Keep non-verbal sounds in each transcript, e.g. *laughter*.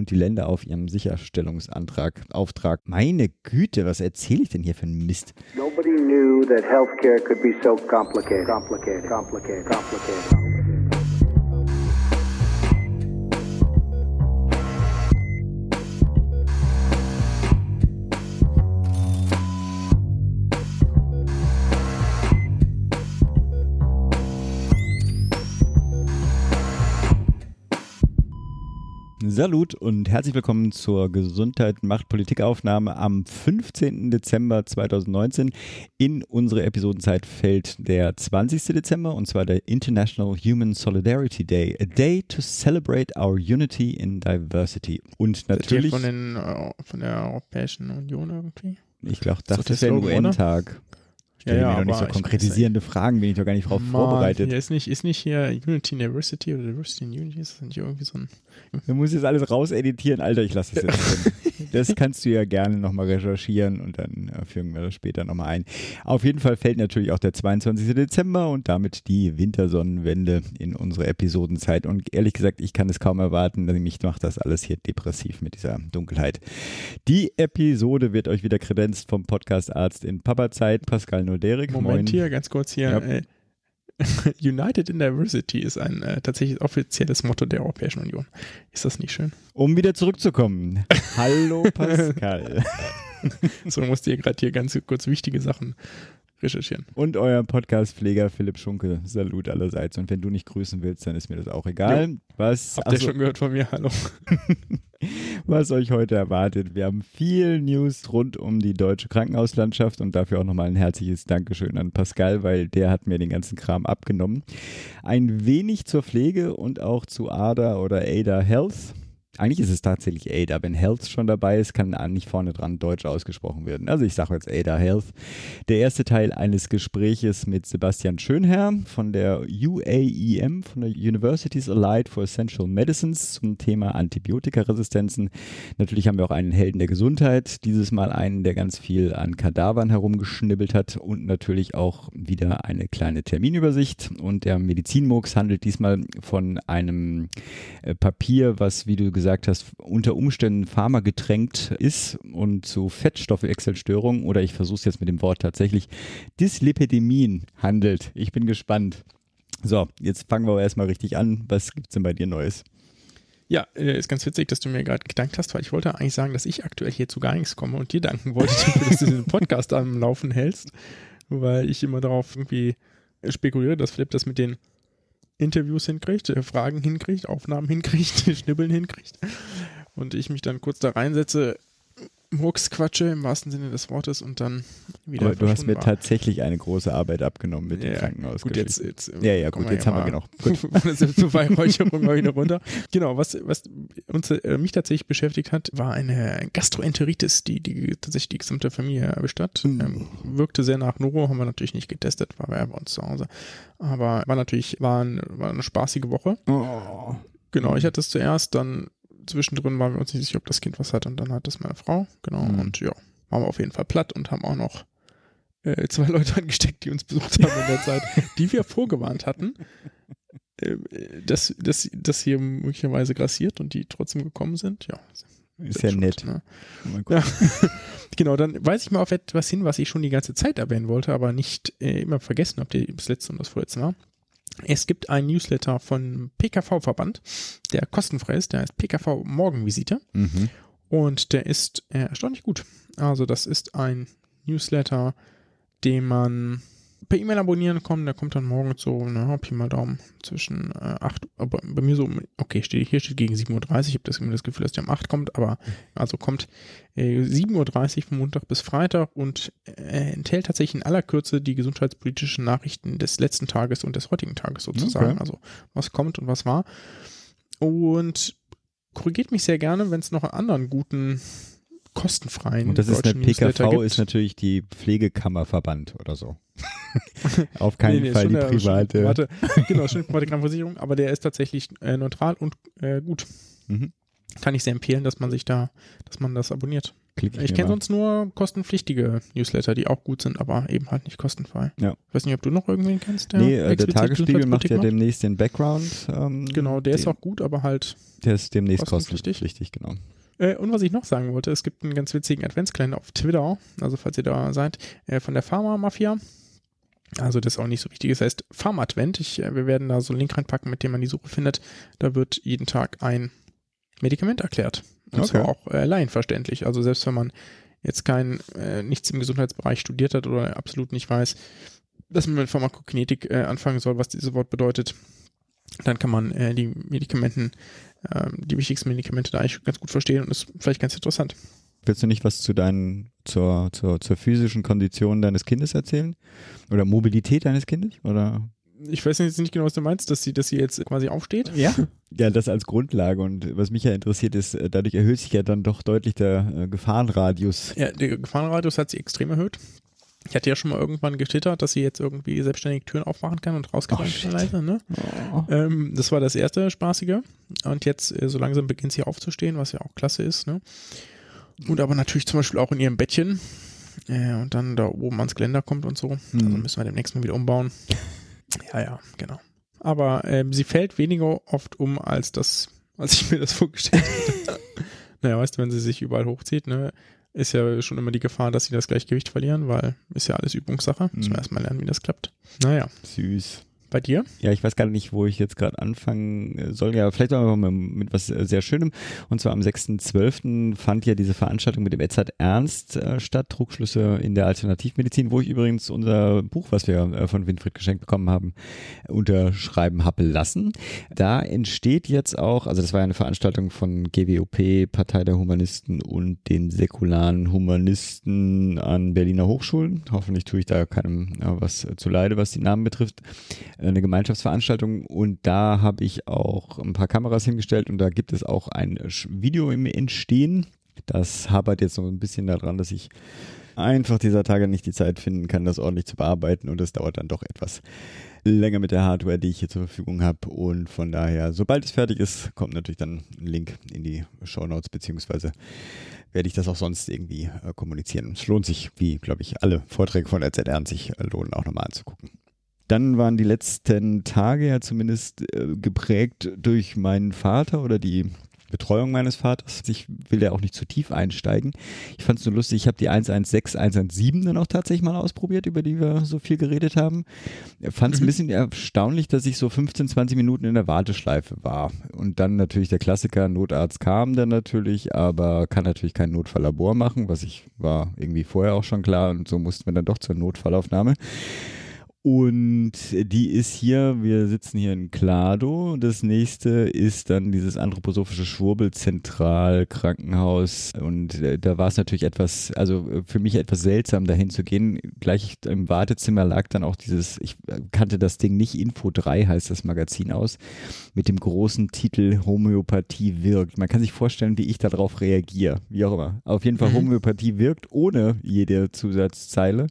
und die Länder auf ihrem Sicherstellungsantrag Auftrag. Meine Güte, was erzähle ich denn hier für einen Mist? Nobody knew that healthcare could be so complicated, complicated, complicated, complicated. Salut und herzlich willkommen zur Gesundheit macht Politikaufnahme am 15. Dezember 2019. In unsere Episodenzeit fällt der 20. Dezember und zwar der International Human Solidarity Day, a day to celebrate our unity in diversity. Und natürlich von, den, äh, von der Europäischen Union irgendwie. Ich glaube, das, das ist der UN-Tag. Stell ja, mir ja, doch nicht so konkretisierende Fragen, bin ich doch gar nicht drauf vorbereitet. Hier ist nicht, ist nicht hier Unity Diversity oder Diversity in Unity, ist das nicht irgendwie so ein. Du musst jetzt alles rauseditieren, Alter, ich lasse das jetzt drin. *laughs* Das kannst du ja gerne nochmal recherchieren und dann äh, fügen wir das später nochmal ein. Auf jeden Fall fällt natürlich auch der 22. Dezember und damit die Wintersonnenwende in unsere Episodenzeit. Und ehrlich gesagt, ich kann es kaum erwarten, denn mich macht das alles hier depressiv mit dieser Dunkelheit. Die Episode wird euch wieder kredenzt vom Podcast-Arzt in Papa-Zeit, Pascal Noderik. Moment Moin. hier, ganz kurz hier. Ja. Äh, *laughs* United in Diversity ist ein äh, tatsächlich offizielles Motto der Europäischen Union. Ist das nicht schön? Um wieder zurückzukommen. Hallo Pascal. *laughs* so musste ihr gerade hier ganz kurz wichtige Sachen recherchieren. Und euer Podcast-Pfleger Philipp Schunke. Salut allerseits. Und wenn du nicht grüßen willst, dann ist mir das auch egal. Ja. Was, Habt ihr schon gehört von mir? Hallo. *laughs* was euch heute erwartet. Wir haben viel News rund um die deutsche Krankenhauslandschaft und dafür auch nochmal ein herzliches Dankeschön an Pascal, weil der hat mir den ganzen Kram abgenommen. Ein wenig zur Pflege und auch zu ADA oder ADA Health. Eigentlich ist es tatsächlich ADA. Wenn Health schon dabei ist, kann nicht vorne dran Deutsch ausgesprochen werden. Also ich sage jetzt ADA Health. Der erste Teil eines Gespräches mit Sebastian Schönherr von der UAEM, von der Universities Allied for Essential Medicines zum Thema Antibiotikaresistenzen. Natürlich haben wir auch einen Helden der Gesundheit, dieses Mal einen, der ganz viel an Kadavern herumgeschnibbelt hat und natürlich auch wieder eine kleine Terminübersicht. Und der Medizinmux handelt diesmal von einem äh, Papier, was, wie du gesagt gesagt hast, unter Umständen pharmagetränkt ist und zu Fettstoffwechselstörungen oder ich versuche es jetzt mit dem Wort tatsächlich, Dyslipidemien handelt. Ich bin gespannt. So, jetzt fangen wir aber erstmal richtig an. Was gibt es denn bei dir Neues? Ja, äh, ist ganz witzig, dass du mir gerade gedankt hast, weil ich wollte eigentlich sagen, dass ich aktuell hier zu gar nichts komme und dir danken wollte, *laughs* dass du diesen Podcast am Laufen hältst, weil ich immer darauf irgendwie spekuliere, dass Philipp das mit den Interviews hinkriegt, äh, Fragen hinkriegt, Aufnahmen hinkriegt, *laughs* Schnibbeln hinkriegt und ich mich dann kurz da reinsetze, Murks quatsche im wahrsten Sinne des Wortes und dann wieder. Aber du hast mir tatsächlich eine große Arbeit abgenommen mit ja, dem Krankenhaus. Gut, jetzt, jetzt, ja, ja, gut, jetzt haben wir genug. Zur Weihräucherung mal wieder runter. Genau, was, was uns, äh, mich tatsächlich beschäftigt hat, war eine Gastroenteritis, die, die tatsächlich die gesamte Familie erwischt hat. Mhm. Ähm, wirkte sehr nach Noro, haben wir natürlich nicht getestet, war bei uns zu Hause. Aber war natürlich, war, ein, war eine spaßige Woche. Oh. Genau, ich hatte es zuerst, dann zwischendrin waren wir uns nicht sicher, ob das Kind was hat und dann hat das meine Frau, genau. Mhm. Und ja, waren wir auf jeden Fall platt und haben auch noch äh, zwei *laughs* Leute angesteckt, die uns besucht haben in der Zeit, die wir vorgewarnt hatten, äh, dass, dass, dass hier möglicherweise grassiert und die trotzdem gekommen sind. Ja, ist ja nett. Ne? Ja. *laughs* genau, dann weise ich mal auf etwas hin, was ich schon die ganze Zeit erwähnen wollte, aber nicht äh, immer vergessen ihr das letzte und das vorletzte Mal. Es gibt einen Newsletter von PKV-Verband, der kostenfrei ist, der heißt PKV Morgenvisite. Mhm. Und der ist äh, erstaunlich gut. Also, das ist ein Newsletter, den man per E-Mail abonnieren kommen. Der kommt dann morgen so, na, Pi mal Daumen, zwischen äh, 8, aber bei mir so, okay, steht, hier steht gegen 7.30 Uhr. Ich habe das, das Gefühl, dass der um 8 kommt, aber also kommt äh, 7.30 Uhr von Montag bis Freitag und äh, enthält tatsächlich in aller Kürze die gesundheitspolitischen Nachrichten des letzten Tages und des heutigen Tages sozusagen. Okay. Also, was kommt und was war. Und korrigiert mich sehr gerne, wenn es noch einen anderen guten kostenfreien. Und das ist eine PKV, ist natürlich die Pflegekammerverband oder so. *laughs* Auf keinen nee, nee, Fall die private. Schon, warte, *laughs* genau, schon private Krankenversicherung, aber der ist tatsächlich äh, neutral und äh, gut. Mhm. Kann ich sehr empfehlen, dass man sich da, dass man das abonniert. klicke ich Ich kenne sonst nur kostenpflichtige Newsletter, die auch gut sind, aber eben halt nicht kostenfrei. Ja. Ich weiß nicht, ob du noch irgendwen kennst, nee, äh, der Tagesspiegel macht ja macht? demnächst den Background. Ähm, Genau, der ist den- auch gut, aber halt. Der ist demnächst kostenpflichtig. kostenpflichtig, genau. Äh, und was ich noch sagen wollte, es gibt einen ganz witzigen Adventskalender auf Twitter, also falls ihr da seid, äh, von der Pharma-Mafia. Also das ist auch nicht so wichtig. Das heißt Pharma-Advent. Ich, äh, wir werden da so einen Link reinpacken, mit dem man die Suche findet. Da wird jeden Tag ein Medikament erklärt. Und Okay. zwar auch äh, laienverständlich. Also selbst wenn man jetzt kein, äh, nichts im Gesundheitsbereich studiert hat oder absolut nicht weiß, dass man mit Pharmakokinetik äh, anfangen soll, was dieses Wort bedeutet, dann kann man äh, die Medikamenten, ähm, die wichtigsten Medikamente da eigentlich ganz gut verstehen und ist vielleicht ganz interessant. Willst du nicht was zu deinen, zur, zur, zur physischen Kondition deines Kindes erzählen? Oder Mobilität deines Kindes? Oder? Ich weiß jetzt nicht genau, was du meinst, dass sie, dass sie jetzt quasi aufsteht. Ja. Ja, das als Grundlage. Und was mich ja interessiert ist, äh, dadurch erhöht sich ja dann doch deutlich der äh, Gefahrenradius. Ja, der Gefahrenradius hat sie extrem erhöht. Ich hatte ja schon mal irgendwann getwittert, dass sie jetzt irgendwie selbstständig Türen aufmachen kann und rausgehen Oh, kann leise, ne? Ähm, das war das erste Spaßige. Und jetzt äh, so langsam beginnt sie aufzustehen, was ja auch klasse ist, ne? Und aber natürlich zum Beispiel auch in ihrem Bettchen. Äh, und dann da oben ans Geländer kommt und so. Also Mhm. müssen wir demnächst mal wieder umbauen. Ja, ja, genau. Aber ähm, sie fällt weniger oft um, als das, als ich mir das *laughs* vorgestellt habe. naja, weißt du, wenn sie sich überall hochzieht, ne, ist ja schon immer die Gefahr, dass sie das Gleichgewicht verlieren, weil ist ja alles Übungssache. Müssen wir Mhm. erstmal lernen, wie das klappt. Naja, Süß. Bei dir? Ja, ich weiß gar nicht, wo ich jetzt gerade anfangen äh, soll. Ja, vielleicht auch mal mit was äh, sehr Schönem. Und zwar am 6.12. fand ja diese Veranstaltung mit dem Edzard Ernst äh, statt, Trugschlüsse in der Alternativmedizin, wo ich übrigens unser Buch, was wir von Winfried geschenkt bekommen haben, unterschreiben habe lassen. Da entsteht jetzt auch, also das war ja eine Veranstaltung von GWOP, Partei der Humanisten und den säkularen Humanisten an Berliner Hochschulen. Hoffentlich tue ich da keinem was äh, zuleide, was die Namen betrifft eine Gemeinschaftsveranstaltung und da habe ich auch ein paar Kameras hingestellt und da gibt es auch ein Video im Entstehen. Das hapert jetzt so ein bisschen daran, dass ich einfach dieser Tage nicht die Zeit finden kann, das ordentlich zu bearbeiten und es dauert dann doch etwas länger mit der Hardware, die ich hier zur Verfügung habe und von daher, sobald es fertig ist, kommt natürlich dann ein Link in die Show Notes beziehungsweise werde ich das auch sonst irgendwie äh, kommunizieren. Es lohnt sich, wie glaube ich alle Vorträge von RZR sich äh, lohnen, auch nochmal anzugucken. Dann waren die letzten Tage ja zumindest äh, geprägt durch meinen Vater oder die Betreuung meines Vaters. Ich will ja auch nicht zu tief einsteigen. Ich fand es so lustig, ich habe die 116, 117 dann auch tatsächlich mal ausprobiert, über die wir so viel geredet haben. Fand es ein Mhm. bisschen erstaunlich, dass ich so 15, 20 Minuten in der Warteschleife war. Und dann natürlich der Klassiker, Notarzt kam dann natürlich, aber kann natürlich kein Notfalllabor machen, was ich war irgendwie vorher auch schon klar und so mussten wir dann doch zur Notfallaufnahme. Und die ist hier, wir sitzen hier in Klado. Das nächste ist dann dieses anthroposophische Schwurbelzentralkrankenhaus. Und äh, da war es natürlich etwas, also äh, für mich etwas seltsam, dahin zu gehen. Gleich im Wartezimmer lag dann auch dieses, ich äh, kannte das Ding nicht, Info 3 heißt das Magazin aus, mit dem großen Titel Homöopathie wirkt. Man kann sich vorstellen, wie ich darauf reagiere. Wie auch immer. Auf jeden Fall Mhm. Homöopathie wirkt ohne jede Zusatzzeile.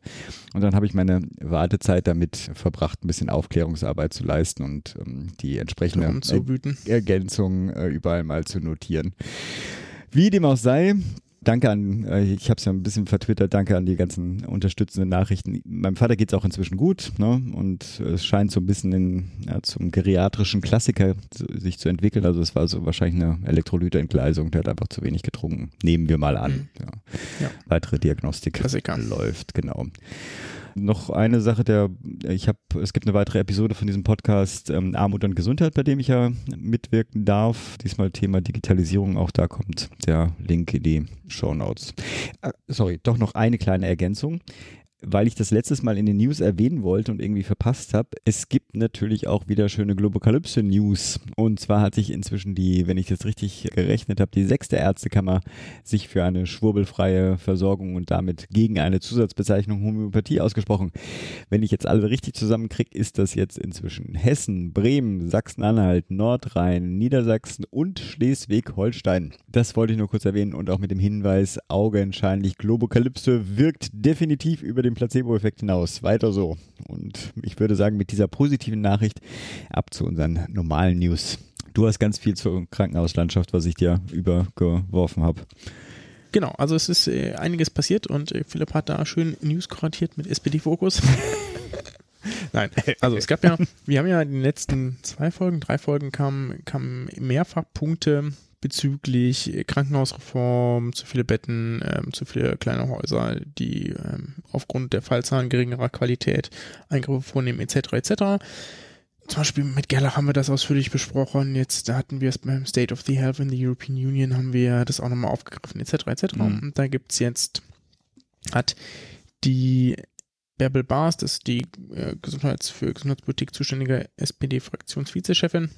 Und dann habe ich meine Wartezeit damit verbracht, ein bisschen Aufklärungsarbeit zu leisten und ähm, die entsprechende wüten. Ergänzung äh, überall mal zu notieren. Wie dem auch sei, danke an, äh, ich habe es ja ein bisschen vertwittert, danke an die ganzen unterstützenden Nachrichten. Meinem Vater geht es auch inzwischen gut ne? und es scheint so ein bisschen in, ja, zum geriatrischen Klassiker sich zu entwickeln. Also es war so wahrscheinlich eine Elektrolytentgleisung, der hat einfach zu wenig getrunken. Nehmen wir mal an. Mhm. Ja. Ja. Weitere Diagnostik Klassiker. läuft, genau. Noch eine Sache, der ich habe, es gibt eine weitere Episode von diesem Podcast ähm, Armut und Gesundheit, bei dem ich ja mitwirken darf. Diesmal Thema Digitalisierung, auch da kommt der Link in die Show Notes. Äh, sorry, doch noch eine kleine Ergänzung. Weil ich das letztes Mal in den News erwähnen wollte und irgendwie verpasst habe, es gibt natürlich auch wieder schöne Globokalypse-News. Und zwar hat sich inzwischen die, wenn ich das richtig gerechnet habe, die sechste Ärztekammer sich für eine schwurbelfreie Versorgung und damit gegen eine Zusatzbezeichnung Homöopathie ausgesprochen. Wenn ich jetzt alle richtig zusammenkriege, ist das jetzt inzwischen Hessen, Bremen, Sachsen-Anhalt, Nordrhein, Niedersachsen und Schleswig-Holstein. Das wollte ich nur kurz erwähnen und auch mit dem Hinweis, augenscheinlich Globokalypse wirkt definitiv über den Placebo-Effekt hinaus. Weiter so. Und ich würde sagen, mit dieser positiven Nachricht ab zu unseren normalen News. Du hast ganz viel zur Krankenhauslandschaft, was ich dir übergeworfen habe. Genau, also es ist äh, einiges passiert und äh, Philipp hat da schön News kuratiert mit SPD-Fokus. *laughs* Nein, also es gab ja, wir haben ja in den letzten zwei Folgen, drei Folgen kamen, kamen mehrfach Punkte bezüglich Krankenhausreform, zu viele Betten, ähm, zu viele kleine Häuser, die ähm, aufgrund der Fallzahlen geringerer Qualität Eingriffe vornehmen, etc. etc. Zum Beispiel mit Gerlach haben wir das ausführlich besprochen. Jetzt hatten wir es beim State of the Health in the European Union, haben wir das auch nochmal aufgegriffen, etc. etc. Mhm. Und da gibt es jetzt, hat die Bärbel Baas, das ist die äh, Gesundheits für Gesundheitspolitik zuständige SPD-Fraktionsvizechefin,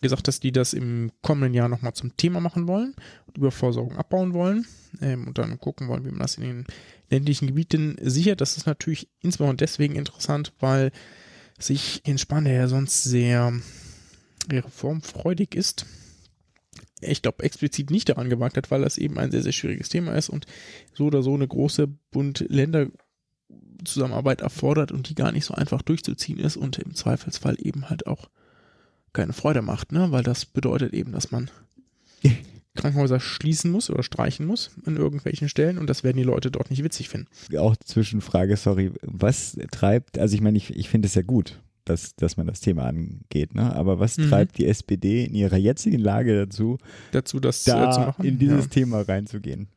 gesagt, dass die das im kommenden Jahr nochmal zum Thema machen wollen und Überversorgung abbauen wollen ähm, und dann gucken wollen, wie man das in den ländlichen Gebieten sichert. Das ist natürlich insbesondere deswegen interessant, weil sich in Spahn, der ja sonst sehr reformfreudig ist, ich glaube, explizit nicht daran gewagt hat, weil das eben ein sehr, sehr schwieriges Thema ist und so oder so eine große Bund-Länder- Zusammenarbeit erfordert und die gar nicht so einfach durchzuziehen ist und im Zweifelsfall eben halt auch keine Freude macht, ne? Weil das bedeutet eben, dass man *laughs* Krankenhäuser schließen muss oder streichen muss an irgendwelchen Stellen und das werden die Leute dort nicht witzig finden. Auch Zwischenfrage, sorry, was treibt, also ich meine, ich, ich finde es ja gut, dass, dass man das Thema angeht, ne? Aber was mhm. treibt die SPD in ihrer jetzigen Lage dazu, dazu das da zu machen? in dieses ja. Thema reinzugehen?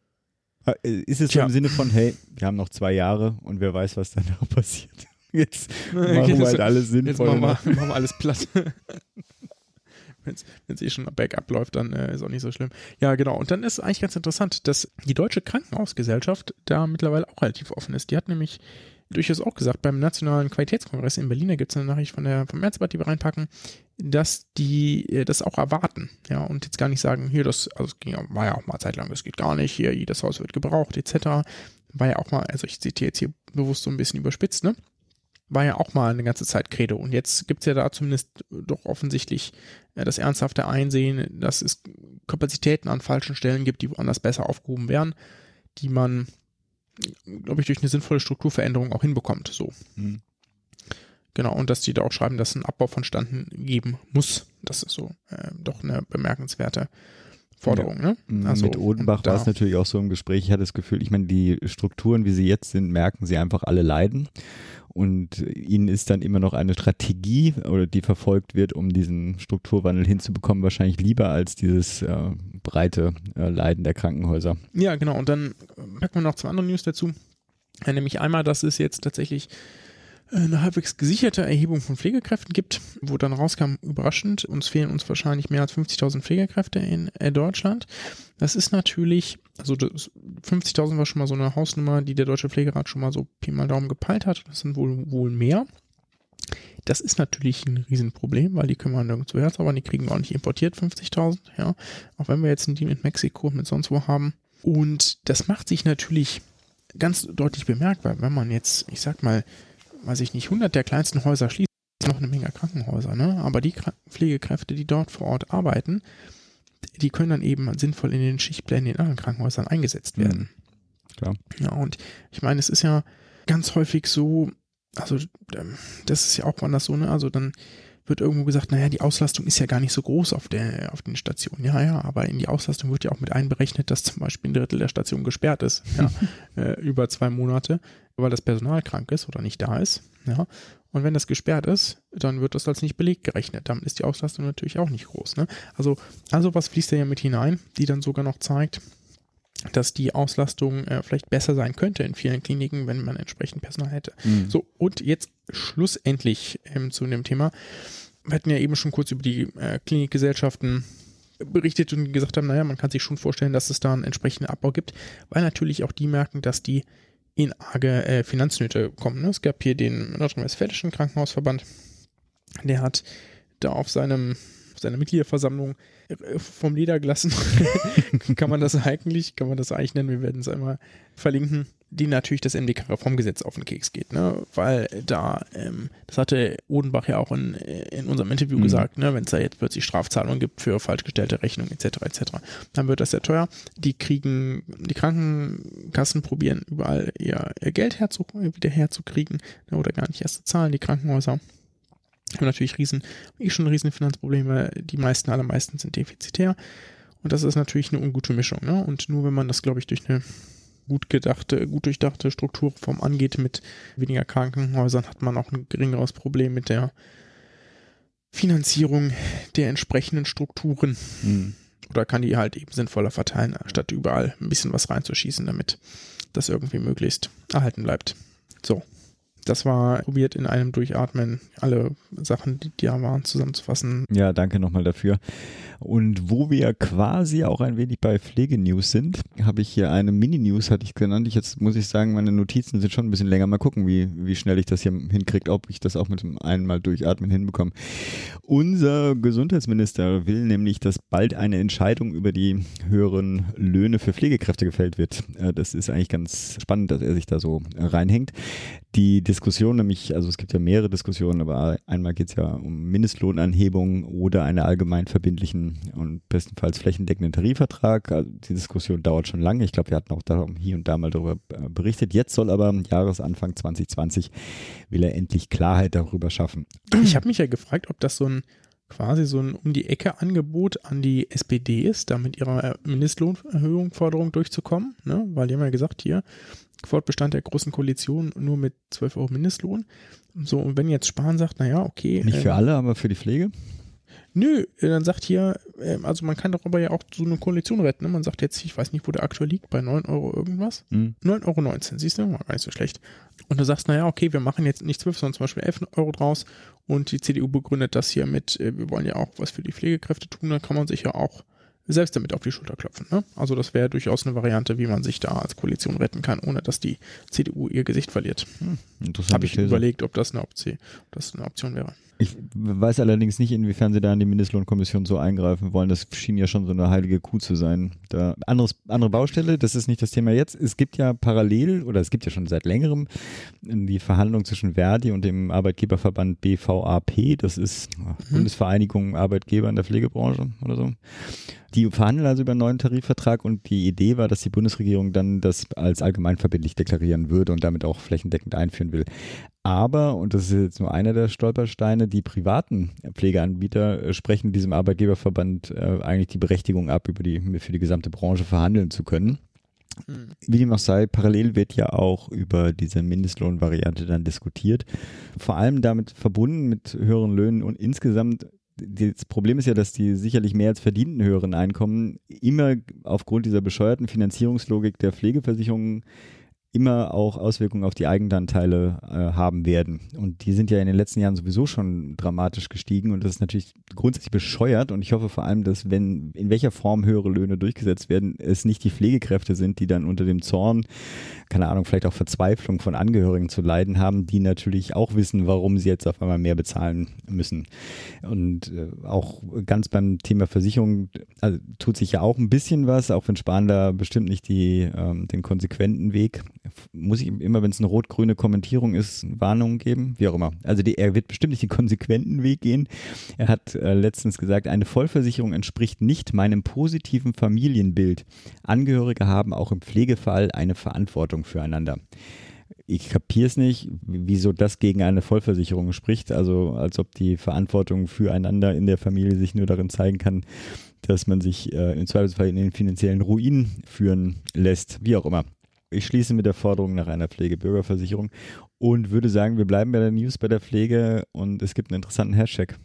Äh, ist es so im Sinne von, hey, wir haben noch zwei Jahre und wer weiß, was danach *laughs* passiert. Jetzt *laughs* machen wir halt alles sinnvoll. Jetzt machen wir, machen wir alles platt. Wenn es eh schon bergab läuft, dann äh, ist auch nicht so schlimm. Ja, genau. Und dann ist eigentlich ganz interessant, dass die Deutsche Krankenhausgesellschaft da mittlerweile auch relativ offen ist. Die hat nämlich durchaus auch gesagt, beim Nationalen Qualitätskongress in Berlin, da gibt es eine Nachricht von der, vom Märzbad, die wir reinpacken, dass die äh, das auch erwarten, ja, und jetzt gar nicht sagen, hier, das, also es ging, war ja auch mal zeitlang, das geht gar nicht, hier, jedes Haus wird gebraucht, etc. War ja auch mal, also ich zitiere jetzt hier bewusst so ein bisschen überspitzt, ne? War ja auch mal eine ganze Zeit Credo. Und jetzt gibt es ja da zumindest doch offensichtlich äh, das ernsthafte Einsehen, dass es Kapazitäten an falschen Stellen gibt, die woanders besser aufgehoben werden, die man glaube ich, durch eine sinnvolle Strukturveränderung auch hinbekommt. So. Mhm. Genau, und dass die da auch schreiben, dass ein Abbau vonstanden geben muss. Das ist so äh, doch eine bemerkenswerte Forderung. Ja. Ne? Also, Mit Odenbach war es natürlich auch so im Gespräch. Ich hatte das Gefühl, ich meine, die Strukturen, wie sie jetzt sind, merken sie einfach alle leiden. Und ihnen ist dann immer noch eine Strategie oder die verfolgt wird, um diesen Strukturwandel hinzubekommen, wahrscheinlich lieber als dieses äh, breite äh, Leiden der Krankenhäuser. Ja, genau. Und dann packen wir noch zwei andere News dazu. Nämlich einmal, dass es jetzt tatsächlich eine halbwegs gesicherte Erhebung von Pflegekräften gibt, wo dann rauskam, überraschend, uns fehlen uns wahrscheinlich mehr als 50.000 Pflegekräfte in äh, Deutschland. Das ist natürlich, also 50.000 war schon mal so eine Hausnummer, die der Deutsche Pflegerat schon mal so Pi mal Daumen gepeilt hat. Das sind wohl, wohl mehr. Das ist natürlich ein Riesenproblem, weil die können wir nirgendwo herzaubern, die kriegen wir auch nicht importiert, 50.000, ja. Auch wenn wir jetzt einen Deal mit Mexiko, mit sonst wo haben. Und das macht sich natürlich ganz deutlich bemerkbar, wenn man jetzt, ich sag mal, weiß ich nicht, 100 der kleinsten Häuser schließt, noch eine Menge Krankenhäuser, ne? Aber die Pflegekräfte, die dort vor Ort arbeiten, die können dann eben sinnvoll in den Schichtplänen in anderen Krankenhäusern eingesetzt mhm. werden. Mhm. Klar. Ja, und ich meine, es ist ja ganz häufig so, also ähm, das ist ja auch anders so, ne? Also dann wird irgendwo gesagt, naja, die Auslastung ist ja gar nicht so groß auf, der, auf den Stationen. Ja, ja, aber in die Auslastung wird ja auch mit einberechnet, dass zum Beispiel ein Drittel der Station gesperrt ist, ja, *laughs* äh, über zwei Monate, weil das Personal krank ist oder nicht da ist. Ja. Und wenn das gesperrt ist, dann wird das als nicht belegt gerechnet. Dann ist die Auslastung natürlich auch nicht groß. Ne? Also, also was fließt da ja mit hinein, die dann sogar noch zeigt, dass die Auslastung äh, vielleicht besser sein könnte in vielen Kliniken, wenn man entsprechend Personal hätte. Mhm. So, und jetzt schlussendlich ähm, zu dem Thema. Wir hatten ja eben schon kurz über die äh, Klinikgesellschaften berichtet und gesagt haben, naja, man kann sich schon vorstellen, dass es da einen entsprechenden Abbau gibt, weil natürlich auch die merken, dass die in arge äh, Finanznöte kommen. Ne? Es gab hier den Nordrhein-Westfälischen Krankenhausverband, der hat da auf seinem auf seiner Mitgliederversammlung vom Leder gelassen. *laughs* kann man das eigentlich, kann man das eigentlich nennen, wir werden es einmal verlinken, die natürlich das MDK-Reformgesetz auf den Keks geht, ne? Weil da, ähm, das hatte Odenbach ja auch in, in unserem Interview mhm. gesagt, ne, wenn es da jetzt plötzlich Strafzahlungen gibt für falsch gestellte Rechnungen etc. etc., dann wird das sehr teuer. Die kriegen, die Krankenkassen probieren überall ihr, ihr Geld herzu, wieder herzukriegen ne, oder gar nicht erst zu zahlen, die Krankenhäuser haben natürlich riesen, eh schon riesen Finanzprobleme. Die meisten, allermeisten sind defizitär. Und das ist natürlich eine ungute Mischung. Ne? Und nur wenn man das, glaube ich, durch eine gut gedachte, gut durchdachte Strukturform angeht mit weniger Krankenhäusern, hat man auch ein geringeres Problem mit der Finanzierung der entsprechenden Strukturen. Mhm. Oder kann die halt eben sinnvoller verteilen, statt überall ein bisschen was reinzuschießen, damit das irgendwie möglichst erhalten bleibt. So, das war probiert in einem Durchatmen alle Sachen, die da waren, zusammenzufassen. Ja, danke nochmal dafür. Und wo wir quasi auch ein wenig bei Pflegenews sind, habe ich hier eine Mini-News, hatte ich genannt. Ich jetzt muss ich sagen, meine Notizen sind schon ein bisschen länger. Mal gucken, wie, wie schnell ich das hier hinkriege, ob ich das auch mit dem einmal durchatmen hinbekomme. Unser Gesundheitsminister will nämlich, dass bald eine Entscheidung über die höheren Löhne für Pflegekräfte gefällt wird. Äh, das ist eigentlich ganz spannend, dass er sich da so reinhängt. Die Diskussion nämlich, also es gibt ja mehrere Diskussionen, aber einmal geht es ja um Mindestlohnanhebung oder einen allgemein verbindlichen und bestenfalls flächendeckenden Tarifvertrag. Also die Diskussion dauert schon lange. Ich glaube, wir hatten auch da hier und da mal darüber äh, berichtet. Jetzt soll aber Jahresanfang 2020 will er endlich Klarheit darüber schaffen. Ich habe mich ja gefragt, ob das so ein quasi so ein um die Ecke Angebot an die SPD ist, da mit ihrer Mindestlohnerhöhung Forderung durchzukommen, ne? weil die haben ja gesagt, hier, Fortbestand der großen Koalition nur mit 12 Euro Mindestlohn. So, und wenn jetzt Spahn sagt, naja, okay. Nicht für ähm, alle, aber für die Pflege? Nö, dann sagt hier, ähm, also man kann darüber ja auch so eine Koalition retten. Ne? Man sagt jetzt, ich weiß nicht, wo der aktuell liegt, bei 9 Euro irgendwas. Mhm. 9,19 Euro, siehst du, war gar nicht so schlecht. Und du sagst, naja, okay, wir machen jetzt nicht 12, sondern zum Beispiel 11 Euro draus. Und die CDU begründet das hier mit, äh, wir wollen ja auch was für die Pflegekräfte tun, dann kann man sich ja auch selbst damit auf die Schulter klopfen. Ne? Also das wäre durchaus eine Variante, wie man sich da als Koalition retten kann, ohne dass die CDU ihr Gesicht verliert. Hm, Habe ich These. überlegt, ob das, eine Option, ob das eine Option wäre. Ich weiß allerdings nicht, inwiefern sie da in die Mindestlohnkommission so eingreifen wollen. Das schien ja schon so eine heilige Kuh zu sein. Da, anderes, andere Baustelle, das ist nicht das Thema jetzt. Es gibt ja parallel, oder es gibt ja schon seit längerem, die Verhandlung zwischen Verdi und dem Arbeitgeberverband BVAP. Das ist mhm. Bundesvereinigung Arbeitgeber in der Pflegebranche oder so. Die verhandeln also über einen neuen Tarifvertrag und die Idee war, dass die Bundesregierung dann das als allgemeinverbindlich deklarieren würde und damit auch flächendeckend einführen will. Aber, und das ist jetzt nur einer der Stolpersteine, die privaten Pflegeanbieter äh, sprechen diesem Arbeitgeberverband äh, eigentlich die Berechtigung ab, über die, für die gesamte Branche verhandeln zu können. Hm. Wie dem auch sei, parallel wird ja auch über diese Mindestlohnvariante dann diskutiert. Vor allem damit verbunden mit höheren Löhnen und insgesamt das Problem ist ja, dass die sicherlich mehr als verdienten höheren Einkommen immer aufgrund dieser bescheuerten Finanzierungslogik der Pflegeversicherungen immer auch Auswirkungen auf die Eigenanteile äh, haben werden. Und die sind ja in den letzten Jahren sowieso schon dramatisch gestiegen und das ist natürlich grundsätzlich bescheuert und ich hoffe vor allem, dass wenn in welcher Form höhere Löhne durchgesetzt werden, es nicht die Pflegekräfte sind, die dann unter dem Zorn, keine Ahnung, vielleicht auch Verzweiflung von Angehörigen zu leiden haben, die natürlich auch wissen, warum sie jetzt auf einmal mehr bezahlen müssen. Und äh, auch ganz beim Thema Versicherung also, tut sich ja auch ein bisschen was, auch wenn Spahn da bestimmt nicht die, ähm, den konsequenten Weg muss ich immer, wenn es eine rot-grüne Kommentierung ist, Warnungen geben? Wie auch immer. Also die, er wird bestimmt nicht den konsequenten Weg gehen. Er hat äh, letztens gesagt, eine Vollversicherung entspricht nicht meinem positiven Familienbild. Angehörige haben auch im Pflegefall eine Verantwortung füreinander ich kapiere es nicht, wieso das gegen eine Vollversicherung spricht. Also als ob die Verantwortung füreinander in der Familie sich nur darin zeigen kann, dass man sich äh, im Zweifelsfall in den finanziellen Ruin führen lässt, wie auch immer. Ich schließe mit der Forderung nach einer Pflegebürgerversicherung und würde sagen, wir bleiben bei der News bei der Pflege und es gibt einen interessanten Hashtag.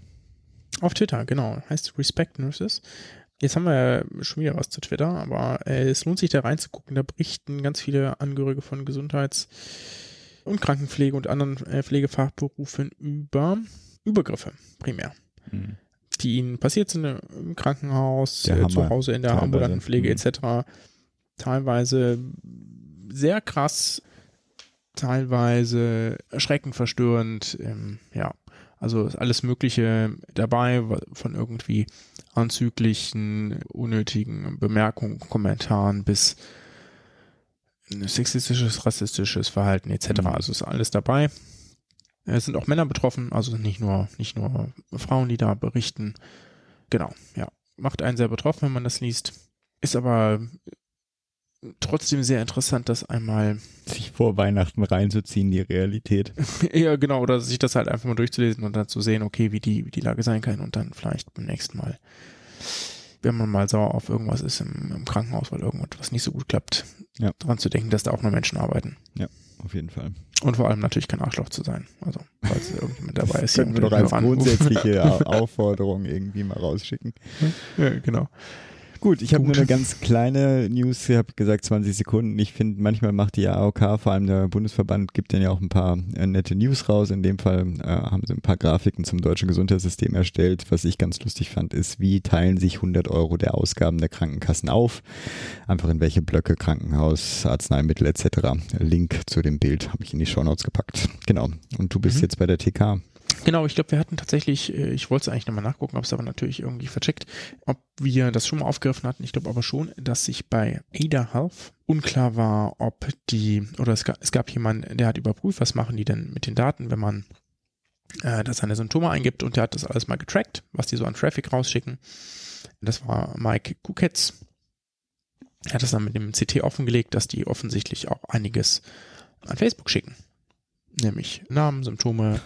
Auf Twitter, genau. Heißt Respect Nurses. Jetzt haben wir ja schon wieder was zu Twitter, aber äh, es lohnt sich da reinzugucken. Da berichten ganz viele Angehörige von Gesundheits- und Krankenpflege und anderen äh, Pflegefachberufen über Übergriffe primär. Hm. Die ihnen passiert sind im Krankenhaus, äh, zu Hause in der ambulanten Pflege hm. etc. Teilweise sehr krass, teilweise erschreckend verstörend. Ähm, ja, also alles Mögliche dabei, von irgendwie anzüglichen, unnötigen Bemerkungen, Kommentaren bis sexistisches, rassistisches Verhalten etc. Mhm. Also ist alles dabei. Es sind auch Männer betroffen, also nicht nur, nicht nur Frauen, die da berichten. Genau, ja. Macht einen sehr betroffen, wenn man das liest. Ist aber trotzdem sehr interessant, das einmal sich vor Weihnachten reinzuziehen, die Realität. *laughs* ja, genau, oder sich das halt einfach mal durchzulesen und dann zu sehen, okay, wie die, wie die Lage sein kann und dann vielleicht beim nächsten Mal wenn man mal sauer auf irgendwas ist im, im Krankenhaus, weil irgendwas nicht so gut klappt, Ja. dran zu denken, dass da auch noch Menschen arbeiten. Auf jeden Fall. Und vor allem natürlich kein Arschloch zu sein. Also, falls irgendjemand dabei *laughs* ist. Könnten wir doch als grundsätzliche Au- *laughs* Aufforderung irgendwie mal rausschicken. ja, genau. Gut, ich habe nur eine ganz kleine News. Ich habe gesagt 20 Sekunden. Ich finde, manchmal macht die AOK, vor allem der Bundesverband, gibt dann ja auch ein paar äh, nette News raus. In dem Fall äh, haben sie ein paar Grafiken zum deutschen Gesundheitssystem erstellt. Was ich ganz lustig fand, ist, wie teilen sich 100 Euro der Ausgaben der Krankenkassen auf? Einfach in welche Blöcke, Krankenhaus, Arzneimittel etc. Link zu dem Bild habe ich in die Shownotes gepackt. Genau. Und du bist Mhm. jetzt bei der TK. Genau, ich glaube, wir hatten tatsächlich, äh, ich wollte es eigentlich nochmal nachgucken, habe es aber natürlich irgendwie vercheckt, ob wir das schon mal aufgegriffen hatten. Ich glaube aber schon, dass sich bei Ada Health unklar war, ob die, oder es gab, es gab jemanden, der hat überprüft, was machen die denn mit den Daten, wenn man äh, da seine Symptome eingibt und der hat das alles mal getrackt, was die so an Traffic rausschicken. Das war Mike Kuketz. Er hat das dann mit dem CT offengelegt, dass die offensichtlich auch einiges an Facebook schicken. Nämlich Namen, Symptome,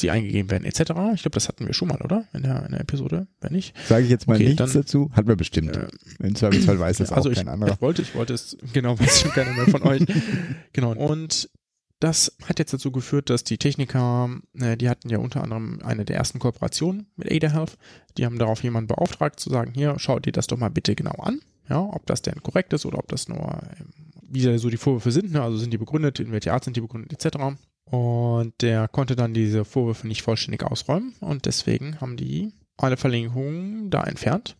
die eingegeben werden, etc. Ich glaube, das hatten wir schon mal, oder? In der, in der Episode, wenn nicht. Sage ich jetzt mal Okay, nichts dann- dazu? Hat man bestimmt. Äh, Im Zweifelsfall weiß es also auch ich, kein anderer. ich wollte, ich wollte es, genau, *laughs* weiß schon keiner mehr von euch. Genau. Und das hat jetzt dazu geführt, dass die Techniker, äh, die hatten ja unter anderem eine der ersten Kooperationen mit Ada Health. Die haben darauf jemanden beauftragt zu sagen, hier, schaut dir das doch mal bitte genau an. Ja, ob das denn korrekt ist oder ob das nur, ähm, wie so die Vorwürfe sind, ne? also sind die begründet, in welcher Art sind die begründet, etc. Und der konnte dann diese Vorwürfe nicht vollständig ausräumen und deswegen haben die alle Verlängerungen da entfernt.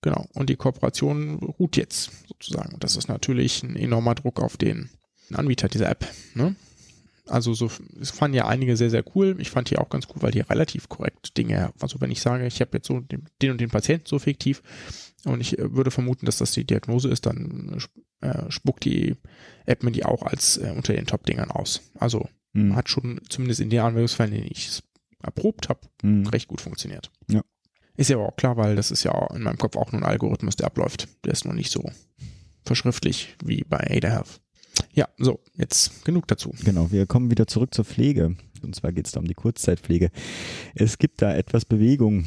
Genau. Und die Kooperation ruht jetzt sozusagen. Und das ist natürlich ein enormer Druck auf den Anbieter dieser App. Ne? Also so, es fanden ja einige sehr, sehr cool. Ich fand die auch ganz cool, weil die relativ korrekt Dinge, also wenn ich sage, ich habe jetzt so den, den und den Patienten so fiktiv und ich äh, würde vermuten, dass das die Diagnose ist, dann äh, spuckt die App mir die auch als äh, unter den Top-Dingern aus. Also Hm. hat schon zumindest in den Anwendungsfällen, in denen ich es erprobt habe, Hm. recht gut funktioniert. Ja. Ist ja aber auch klar, weil das ist ja in meinem Kopf auch nur ein Algorithmus, der abläuft. Der ist noch nicht so verschriftlich wie bei Ada Health. Ja, so, jetzt genug dazu. Genau, wir kommen wieder zurück zur Pflege. Und zwar geht es da um die Kurzzeitpflege. Es gibt da etwas Bewegung.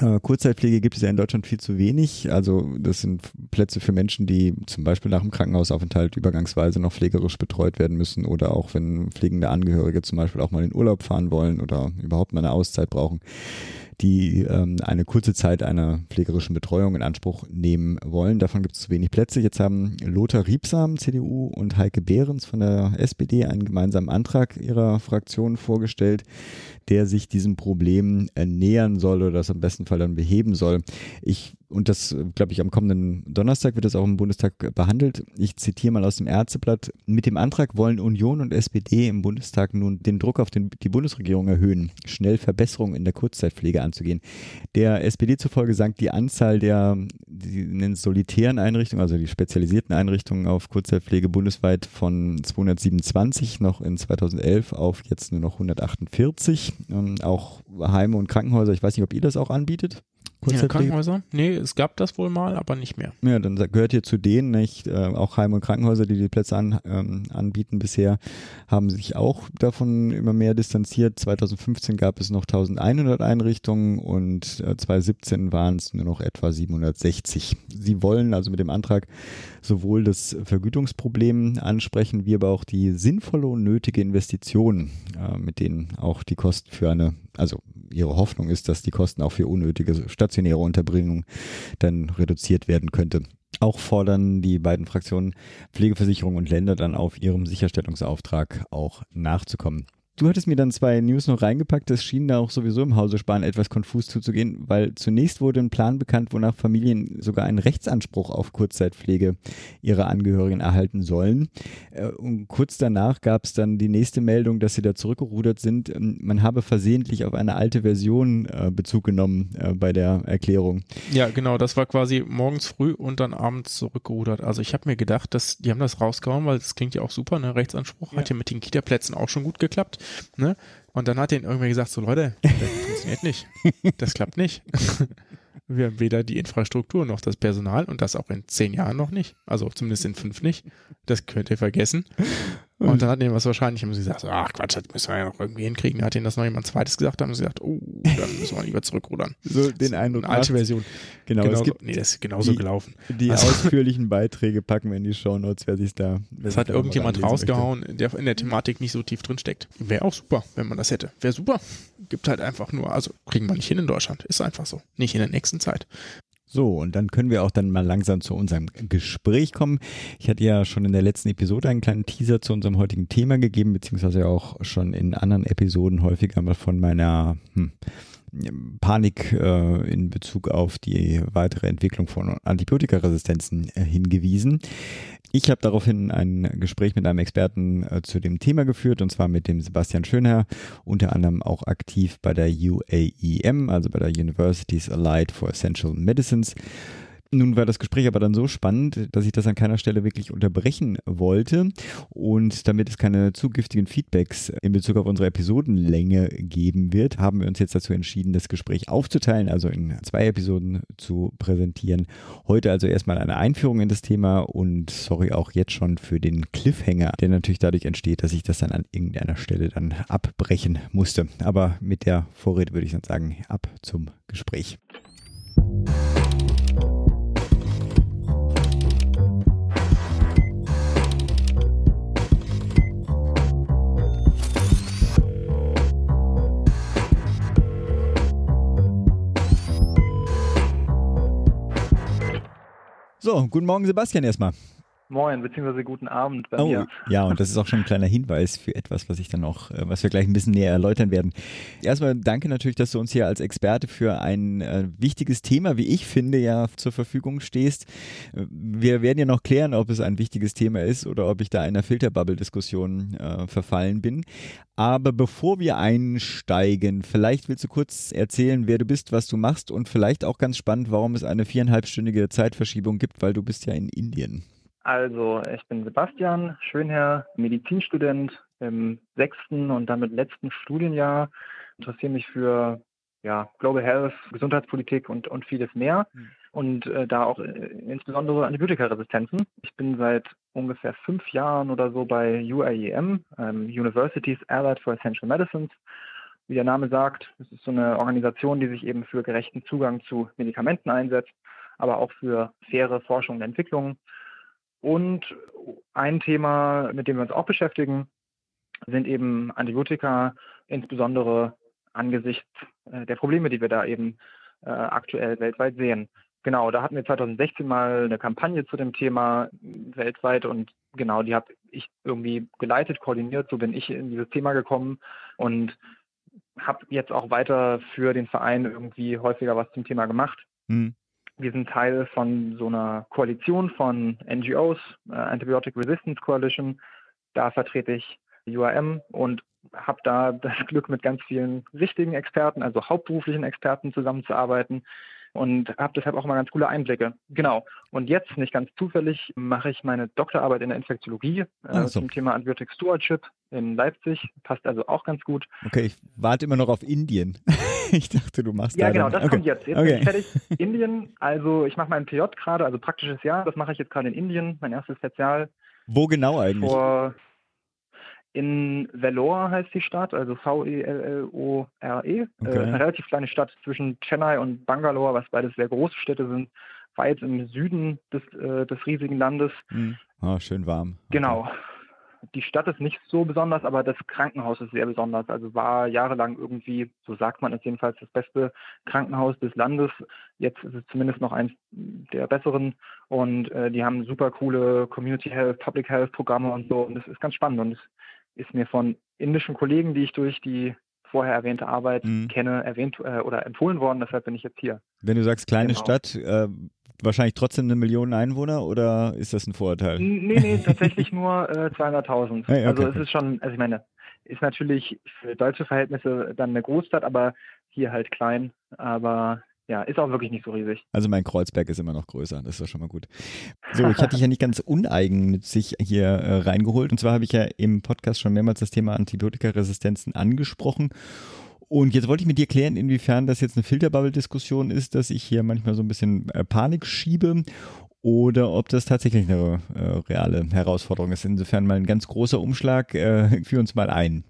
Äh, Kurzzeitpflege gibt es ja in Deutschland viel zu wenig. Also das sind Plätze für Menschen, die zum Beispiel nach dem Krankenhausaufenthalt übergangsweise noch pflegerisch betreut werden müssen oder auch wenn pflegende Angehörige zum Beispiel auch mal in Urlaub fahren wollen oder überhaupt mal eine Auszeit brauchen, die ähm, eine kurze Zeit einer pflegerischen Betreuung in Anspruch nehmen wollen. Davon gibt es zu wenig Plätze. Jetzt haben Lothar Riebsam, CDU, und Heike Behrens von der SPD einen gemeinsamen Antrag ihrer Fraktion vorgestellt, der sich diesem Problem äh, nähern soll oder das am besten Fall dann beheben soll. Ich und das, glaube ich, am kommenden Donnerstag wird das auch im Bundestag behandelt. Ich zitiere mal aus dem Ärzteblatt. Mit dem Antrag wollen Union und SPD im Bundestag nun den Druck auf den, die Bundesregierung erhöhen, schnell Verbesserungen in der Kurzzeitpflege anzugehen. Der SPD zufolge sank die Anzahl der, die nennen solitären Einrichtungen, also die spezialisierten Einrichtungen auf Kurzzeitpflege bundesweit von 227 noch in 2011 auf jetzt nur noch 148. Auch Heime und Krankenhäuser, ich weiß nicht, ob ihr das auch anbietet. Ja, Kurzzeitpflege? Krankenhäuser? Nee, es gab das wohl mal, aber nicht mehr. Ja, dann gehört ihr zu denen, nicht? Äh, auch Heim- und Krankenhäuser, die die Plätze an, ähm, anbieten bisher, haben sich auch davon immer mehr distanziert. 2015 gab es noch 1100 Einrichtungen und äh, 2017 waren es nur noch etwa 760. Sie wollen also mit dem Antrag sowohl das Vergütungsproblem ansprechen, wie aber auch die sinnvolle und nötige Investition, äh, mit denen auch die Kosten für eine, also ihre Hoffnung ist, dass die Kosten auch für unnötige stationäre Unterbringung dann reduziert werden könnte. Auch fordern die beiden Fraktionen Pflegeversicherung und Länder dann auf ihrem Sicherstellungsauftrag auch nachzukommen. Du hattest mir dann zwei News noch reingepackt, das schien da auch sowieso im Hause Spahn etwas konfus zuzugehen, weil zunächst wurde ein Plan bekannt, wonach Familien sogar einen Rechtsanspruch auf Kurzzeitpflege ihrer Angehörigen erhalten sollen. Äh, Und kurz danach gab es dann die nächste Meldung, dass sie da zurückgerudert sind. Ähm, Man habe versehentlich auf eine alte Version äh, Bezug genommen äh, bei der Erklärung. Ja, genau, das war quasi morgens früh und dann abends zurückgerudert. Also ich habe mir gedacht, dass die haben das rausgehauen, weil das klingt ja auch super, ne? Rechtsanspruch Ja. hat ja mit den Kita-Plätzen auch schon gut geklappt, ne? Und dann hat denen irgendwer gesagt, so Leute, das funktioniert nicht. Das klappt nicht. *laughs* Wir haben weder die Infrastruktur noch das Personal und das auch in zehn Jahren noch nicht. Also zumindest in fünf nicht. Das könnt ihr vergessen. Und dann hat ihnen was wahrscheinlich haben sie gesagt, so, ach Quatsch, das müssen wir ja noch irgendwie hinkriegen. Da hat ihnen das noch jemand zweites gesagt, haben sie gesagt, oh, dann müssen wir lieber zurückrudern. *laughs* So den Eindruck. Eine alte. Version. Genau, Genau es gibt nee, das ist genauso die- gelaufen. die Also- *laughs* ausführlichen Beiträge packen wir in die Shownotes, wer sich da. wer Das hat da irgendjemand reinlesen möchte. rausgehauen, der in der Thematik nicht so tief drin steckt. Wäre auch super, wenn man das hätte. Wäre super. Gibt halt einfach nur, also kriegen wir nicht hin in Deutschland. Ist einfach so. Nicht in der nächsten Zeit. So, und dann können wir auch dann mal langsam zu unserem Gespräch kommen. Ich hatte ja schon in der letzten Episode einen kleinen Teaser zu unserem heutigen Thema gegeben, beziehungsweise auch schon in anderen Episoden häufiger mal von meiner hm, Panik äh, in Bezug auf die weitere Entwicklung von Antibiotikaresistenzen äh, hingewiesen. Ich habe daraufhin ein Gespräch mit einem Experten äh, zu dem Thema geführt, und zwar mit dem Sebastian Schönherr, unter anderem auch aktiv bei der UAEM, also bei der Universities Allied for Essential Medicines. Nun war das Gespräch aber dann so spannend, dass ich das an keiner Stelle wirklich unterbrechen wollte. Und damit es keine zu giftigen Feedbacks in Bezug auf unsere Episodenlänge geben wird, haben wir uns jetzt dazu entschieden, das Gespräch aufzuteilen, also in zwei Episoden zu präsentieren. Heute also erstmal eine Einführung in das Thema und sorry auch jetzt schon für den Cliffhanger, der natürlich dadurch entsteht, dass ich das dann an irgendeiner Stelle dann abbrechen musste. Aber mit der Vorrede würde ich dann sagen, ab zum Gespräch. So, guten Morgen Sebastian erstmal. Moin, beziehungsweise guten Abend bei Oh, mir. ja, und das ist auch schon ein kleiner Hinweis für etwas, was ich dann auch, äh, was wir gleich ein bisschen näher erläutern werden. Erstmal danke natürlich, dass du uns hier als Experte für ein äh, wichtiges Thema, wie ich finde, ja zur Verfügung stehst. Äh, Wir werden ja noch klären, ob es ein wichtiges Thema ist oder ob ich da einer Filterbubble-Diskussion äh, verfallen bin. Aber bevor wir einsteigen, vielleicht willst du kurz erzählen, wer du bist, was du machst und vielleicht auch ganz spannend, warum es eine viereinhalbstündige Zeitverschiebung gibt, weil du bist ja in Indien. Also, ich bin Sebastian Schönherr, Medizinstudent im sechsten und damit letzten Studienjahr. Interessiere mich für ja, Global Health, Gesundheitspolitik und, und vieles mehr. Mhm. Und äh, da auch äh, insbesondere Antibiotikaresistenzen. Ich bin seit ungefähr fünf Jahren oder so bei UAEM, ähm, Universities Allied for Essential Medicines. Wie der Name sagt, es ist so eine Organisation, die sich eben für gerechten Zugang zu Medikamenten einsetzt, aber auch für faire Forschung und Entwicklung. Und ein Thema, mit dem wir uns auch beschäftigen, sind eben Antibiotika, insbesondere angesichts äh, der Probleme, die wir da eben äh, aktuell weltweit sehen. Genau, da hatten wir 2016 mal eine Kampagne zu dem Thema weltweit und genau, die habe ich irgendwie geleitet, koordiniert, so bin ich in dieses Thema gekommen und habe jetzt auch weiter für den Verein irgendwie häufiger was zum Thema gemacht. Hm. Wir sind Teil von so einer Koalition von NGOs, äh, Antibiotic Resistance Coalition. Da vertrete ich UAM und habe da das Glück, mit ganz vielen richtigen Experten, also hauptberuflichen Experten zusammenzuarbeiten und habe deshalb auch mal ganz coole Einblicke. Genau. Und jetzt, nicht ganz zufällig, mache ich meine Doktorarbeit in der Infektiologie äh, Ach so. zum Thema Antibiotic Stewardship in Leipzig. Passt also auch ganz gut. Okay, ich warte immer noch auf Indien. *laughs* ich dachte, du machst Ja, da genau, das okay. kommt jetzt. Jetzt Okay. bin ich fertig. Indien, also ich mache mein PJ gerade, also praktisches Jahr. Das mache ich jetzt gerade in Indien, mein erstes Spezial. Wo genau eigentlich? Vor in Vellore heißt die Stadt, also E V-E-L-L-O-R-E. Äh, Okay. eine relativ kleine Stadt zwischen Chennai und Bangalore, was beides sehr große Städte sind, weit im Süden des, äh, des riesigen Landes. Hm. Ah, schön warm. Genau. Die Stadt ist nicht so besonders, aber das Krankenhaus ist sehr besonders. Also war jahrelang irgendwie, so sagt man es jedenfalls, das beste Krankenhaus des Landes. Jetzt ist es zumindest noch eins der besseren. Und äh, die haben super coole Community Health, Public Health Programme und so. Und das ist ganz spannend. Und es ist mir von indischen Kollegen, die ich durch die vorher erwähnte Arbeit Mhm. kenne, erwähnt äh, oder empfohlen worden. Deshalb bin ich jetzt hier. Wenn du sagst kleine Genau. Stadt, äh, wahrscheinlich trotzdem eine Million Einwohner oder ist das ein Vorurteil? Nee, nee, tatsächlich nur äh, 200.000. Hey, okay, also es ist schon, also ich meine, ist natürlich für deutsche Verhältnisse dann eine Großstadt, aber hier halt klein. Aber ja, ist auch wirklich nicht so riesig. Also mein Kreuzberg ist immer noch größer, das ist doch schon mal gut. So, ich hatte dich ja nicht ganz uneigennützig hier äh, reingeholt. Und zwar habe ich ja im Podcast schon mehrmals das Thema Antibiotikaresistenzen angesprochen. Und jetzt wollte ich mit dir klären, inwiefern das jetzt eine Filterbubble-Diskussion ist, dass ich hier manchmal so ein bisschen äh, Panik schiebe oder ob das tatsächlich eine äh, reale Herausforderung ist. Insofern mal ein ganz großer Umschlag. Äh, führ uns mal ein.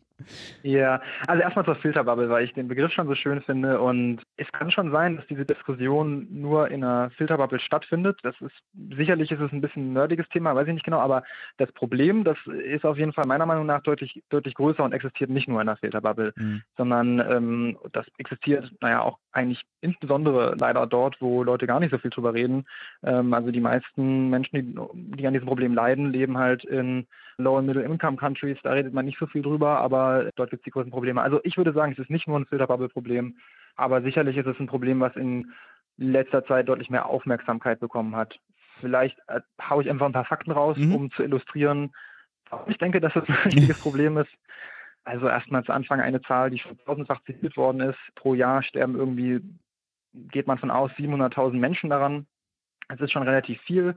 Ja, also erstmal zur Filterbubble, weil ich den Begriff schon so schön finde und es kann schon sein, dass diese Diskussion nur in einer Filterbubble stattfindet. Das ist sicherlich ist es ein bisschen ein nerdiges Thema, weiß ich nicht genau, aber das Problem, das ist auf jeden Fall meiner Meinung nach deutlich, deutlich größer und existiert nicht nur in einer Filterbubble, mhm. sondern ähm, das existiert, naja, auch eigentlich insbesondere leider dort, wo Leute gar nicht so viel drüber reden. Ähm, also die meisten Menschen, die, die an diesem Problem leiden, leben halt in Low- and Middle-Income-Countries, da redet man nicht so viel drüber, aber dort gibt es die größten Probleme. Also ich würde sagen, es ist nicht nur ein Filterbubble-Problem, aber sicherlich ist es ein Problem, was in letzter Zeit deutlich mehr Aufmerksamkeit bekommen hat. Vielleicht äh, haue ich einfach ein paar Fakten raus, mhm. um zu illustrieren, warum ich denke, dass das *laughs* ein wichtiges Problem ist. Also erstmal zu Anfang eine Zahl, die schon tausendfach zitiert worden ist. Pro Jahr sterben irgendwie, geht man von aus, 700.000 Menschen daran. Das ist schon relativ viel.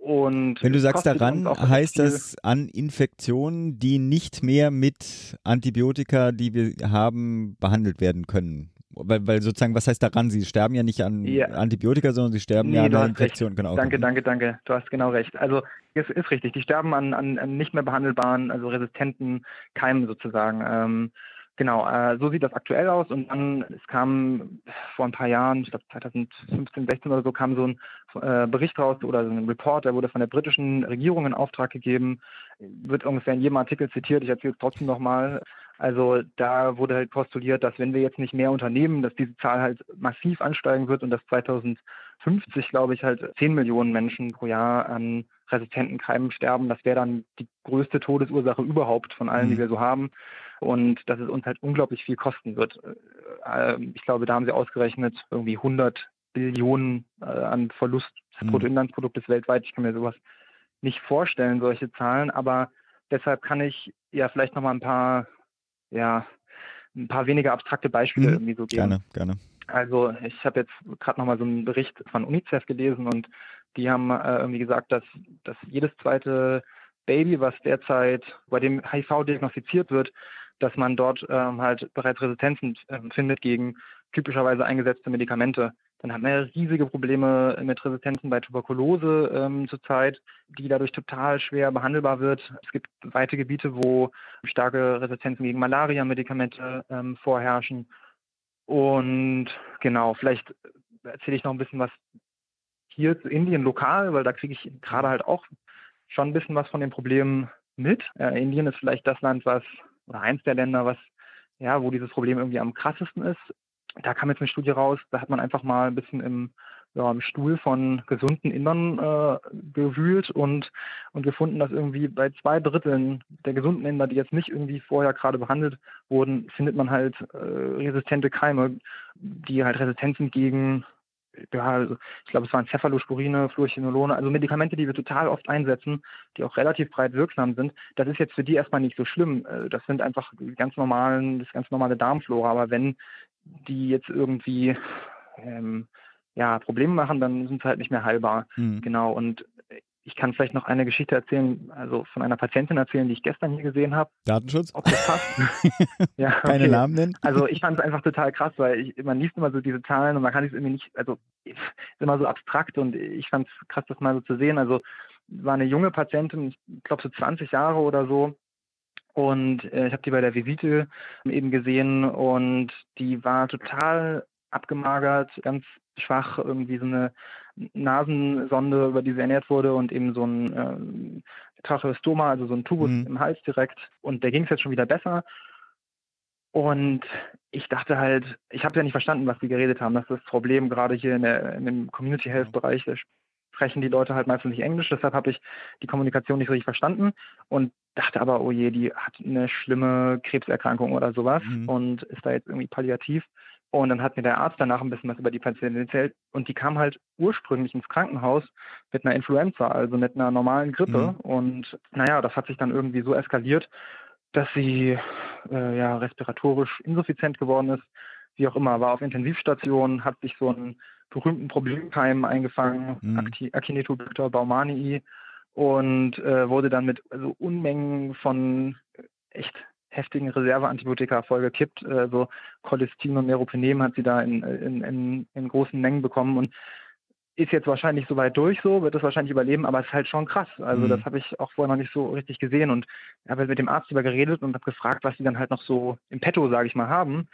Und Wenn du sagst daran, heißt das an Infektionen, die nicht mehr mit Antibiotika, die wir haben, behandelt werden können. Weil, weil sozusagen, was heißt daran? Sie sterben ja nicht an ja. Antibiotika, sondern sie sterben nee, ja an einer Infektion. Genau. Danke, danke, danke. Du hast genau recht. Also es ist richtig. Die sterben an, an, an nicht mehr behandelbaren, also resistenten Keimen sozusagen. Ähm, Genau, äh, so sieht das aktuell aus. Und dann, es kam vor ein paar Jahren, ich glaube 2015, 16 oder so, kam so ein äh, Bericht raus oder so ein Report, der wurde von der britischen Regierung in Auftrag gegeben, wird ungefähr in jedem Artikel zitiert, ich erzähle es trotzdem nochmal. Also da wurde halt postuliert, dass wenn wir jetzt nicht mehr unternehmen, dass diese Zahl halt massiv ansteigen wird und dass 2050, glaube ich, halt 10 Millionen Menschen pro Jahr an resistenten Keimen sterben. Das wäre dann die größte Todesursache überhaupt von allen, mhm. die wir so haben und dass es uns halt unglaublich viel kosten wird. Äh, ähm, ich glaube, da haben sie ausgerechnet irgendwie 100 Billionen äh, an Verlust des mhm. Bruttoinlandsproduktes weltweit. Ich kann mir sowas nicht vorstellen, solche Zahlen, aber deshalb kann ich ja vielleicht nochmal ein paar, ja, ein paar weniger abstrakte Beispiele mhm. irgendwie so geben. Gerne, gerne. Also ich habe jetzt gerade nochmal so einen Bericht von UNICEF gelesen und die haben äh, irgendwie gesagt, dass, dass jedes zweite Baby, was derzeit bei dem HIV diagnostiziert wird, dass man dort ähm, halt bereits Resistenzen ähm, findet gegen typischerweise eingesetzte Medikamente. Dann man ja riesige Probleme mit Resistenzen bei Tuberkulose ähm, zurzeit, die dadurch total schwer behandelbar wird. Es gibt weite Gebiete, wo starke Resistenzen gegen Malaria-Medikamente ähm, vorherrschen. Und genau, vielleicht erzähle ich noch ein bisschen was hier zu Indien lokal, weil da kriege ich gerade halt auch schon ein bisschen was von den Problemen mit. Äh, Indien ist vielleicht das Land, was oder eins der Länder, was ja, wo dieses Problem irgendwie am krassesten ist. Da kam jetzt eine Studie raus, da hat man einfach mal ein bisschen im, ja, im Stuhl von gesunden Indern äh, gewühlt und, und gefunden, dass irgendwie bei zwei Dritteln der gesunden Inder, die jetzt nicht irgendwie vorher gerade behandelt wurden, findet man halt äh, resistente Keime, die halt resistent sind gegen ja, also ich glaube, es waren Cephalosporine, Fluorchinolone, also Medikamente, die wir total oft einsetzen, die auch relativ breit wirksam sind. Das ist jetzt für die erstmal nicht so schlimm. Äh, das sind einfach ganz normalen, das ganz normale Darmflora. Aber wenn die jetzt irgendwie ähm, ja, Probleme machen, dann sind sie halt nicht mehr heilbar. Mhm. Genau. Und ich kann vielleicht noch eine Geschichte erzählen, also von einer Patientin erzählen, die ich gestern hier gesehen habe. Datenschutz? Ob das passt. *laughs* ja, okay. Keine Namen nennen? Also ich fand es einfach total krass, weil ich, man liest immer so diese Zahlen und man kann es irgendwie nicht, also ist immer so abstrakt und ich fand es krass, das mal so zu sehen. Also war eine junge Patientin, ich glaube so 20 Jahre oder so, und äh, ich habe die bei der Visite eben gesehen und die war total abgemagert, ganz schwach, irgendwie so eine Nasensonde, über die sie ernährt wurde und eben so ein äh, Tracheostoma, also so ein Tubus mhm. im Hals direkt. Und der ging es jetzt schon wieder besser. Und ich dachte halt, ich habe ja nicht verstanden, was sie geredet haben. Das ist das Problem gerade hier in, der, in dem Community Health Bereich. Da sprechen die Leute halt meistens nicht Englisch. Deshalb habe ich die Kommunikation nicht richtig verstanden und dachte aber, oh je, die hat eine schlimme Krebserkrankung oder sowas mhm. und ist da jetzt irgendwie palliativ. Und dann hat mir der Arzt danach ein bisschen was über die Patientin erzählt. Und die kam halt ursprünglich ins Krankenhaus mit einer Influenza, also mit einer normalen Grippe. Mhm. Und naja, das hat sich dann irgendwie so eskaliert, dass sie äh, ja respiratorisch insuffizient geworden ist. Wie auch immer, war auf Intensivstation, hat sich so einen berühmten Problemkeim eingefangen, mhm. Acinetobacter baumannii, und äh, wurde dann mit also Unmengen von echt heftigen Reserveantibiotika vollgekippt. Also Cholestin und Meropenem hat sie da in, in, in, in großen Mengen bekommen und ist jetzt wahrscheinlich so weit durch so, wird das wahrscheinlich überleben, aber es ist halt schon krass. Also Mhm. das habe ich auch vorher noch nicht so richtig gesehen und habe halt mit dem Arzt darüber geredet und habe gefragt, was die dann halt noch so im Petto, sage ich mal, haben.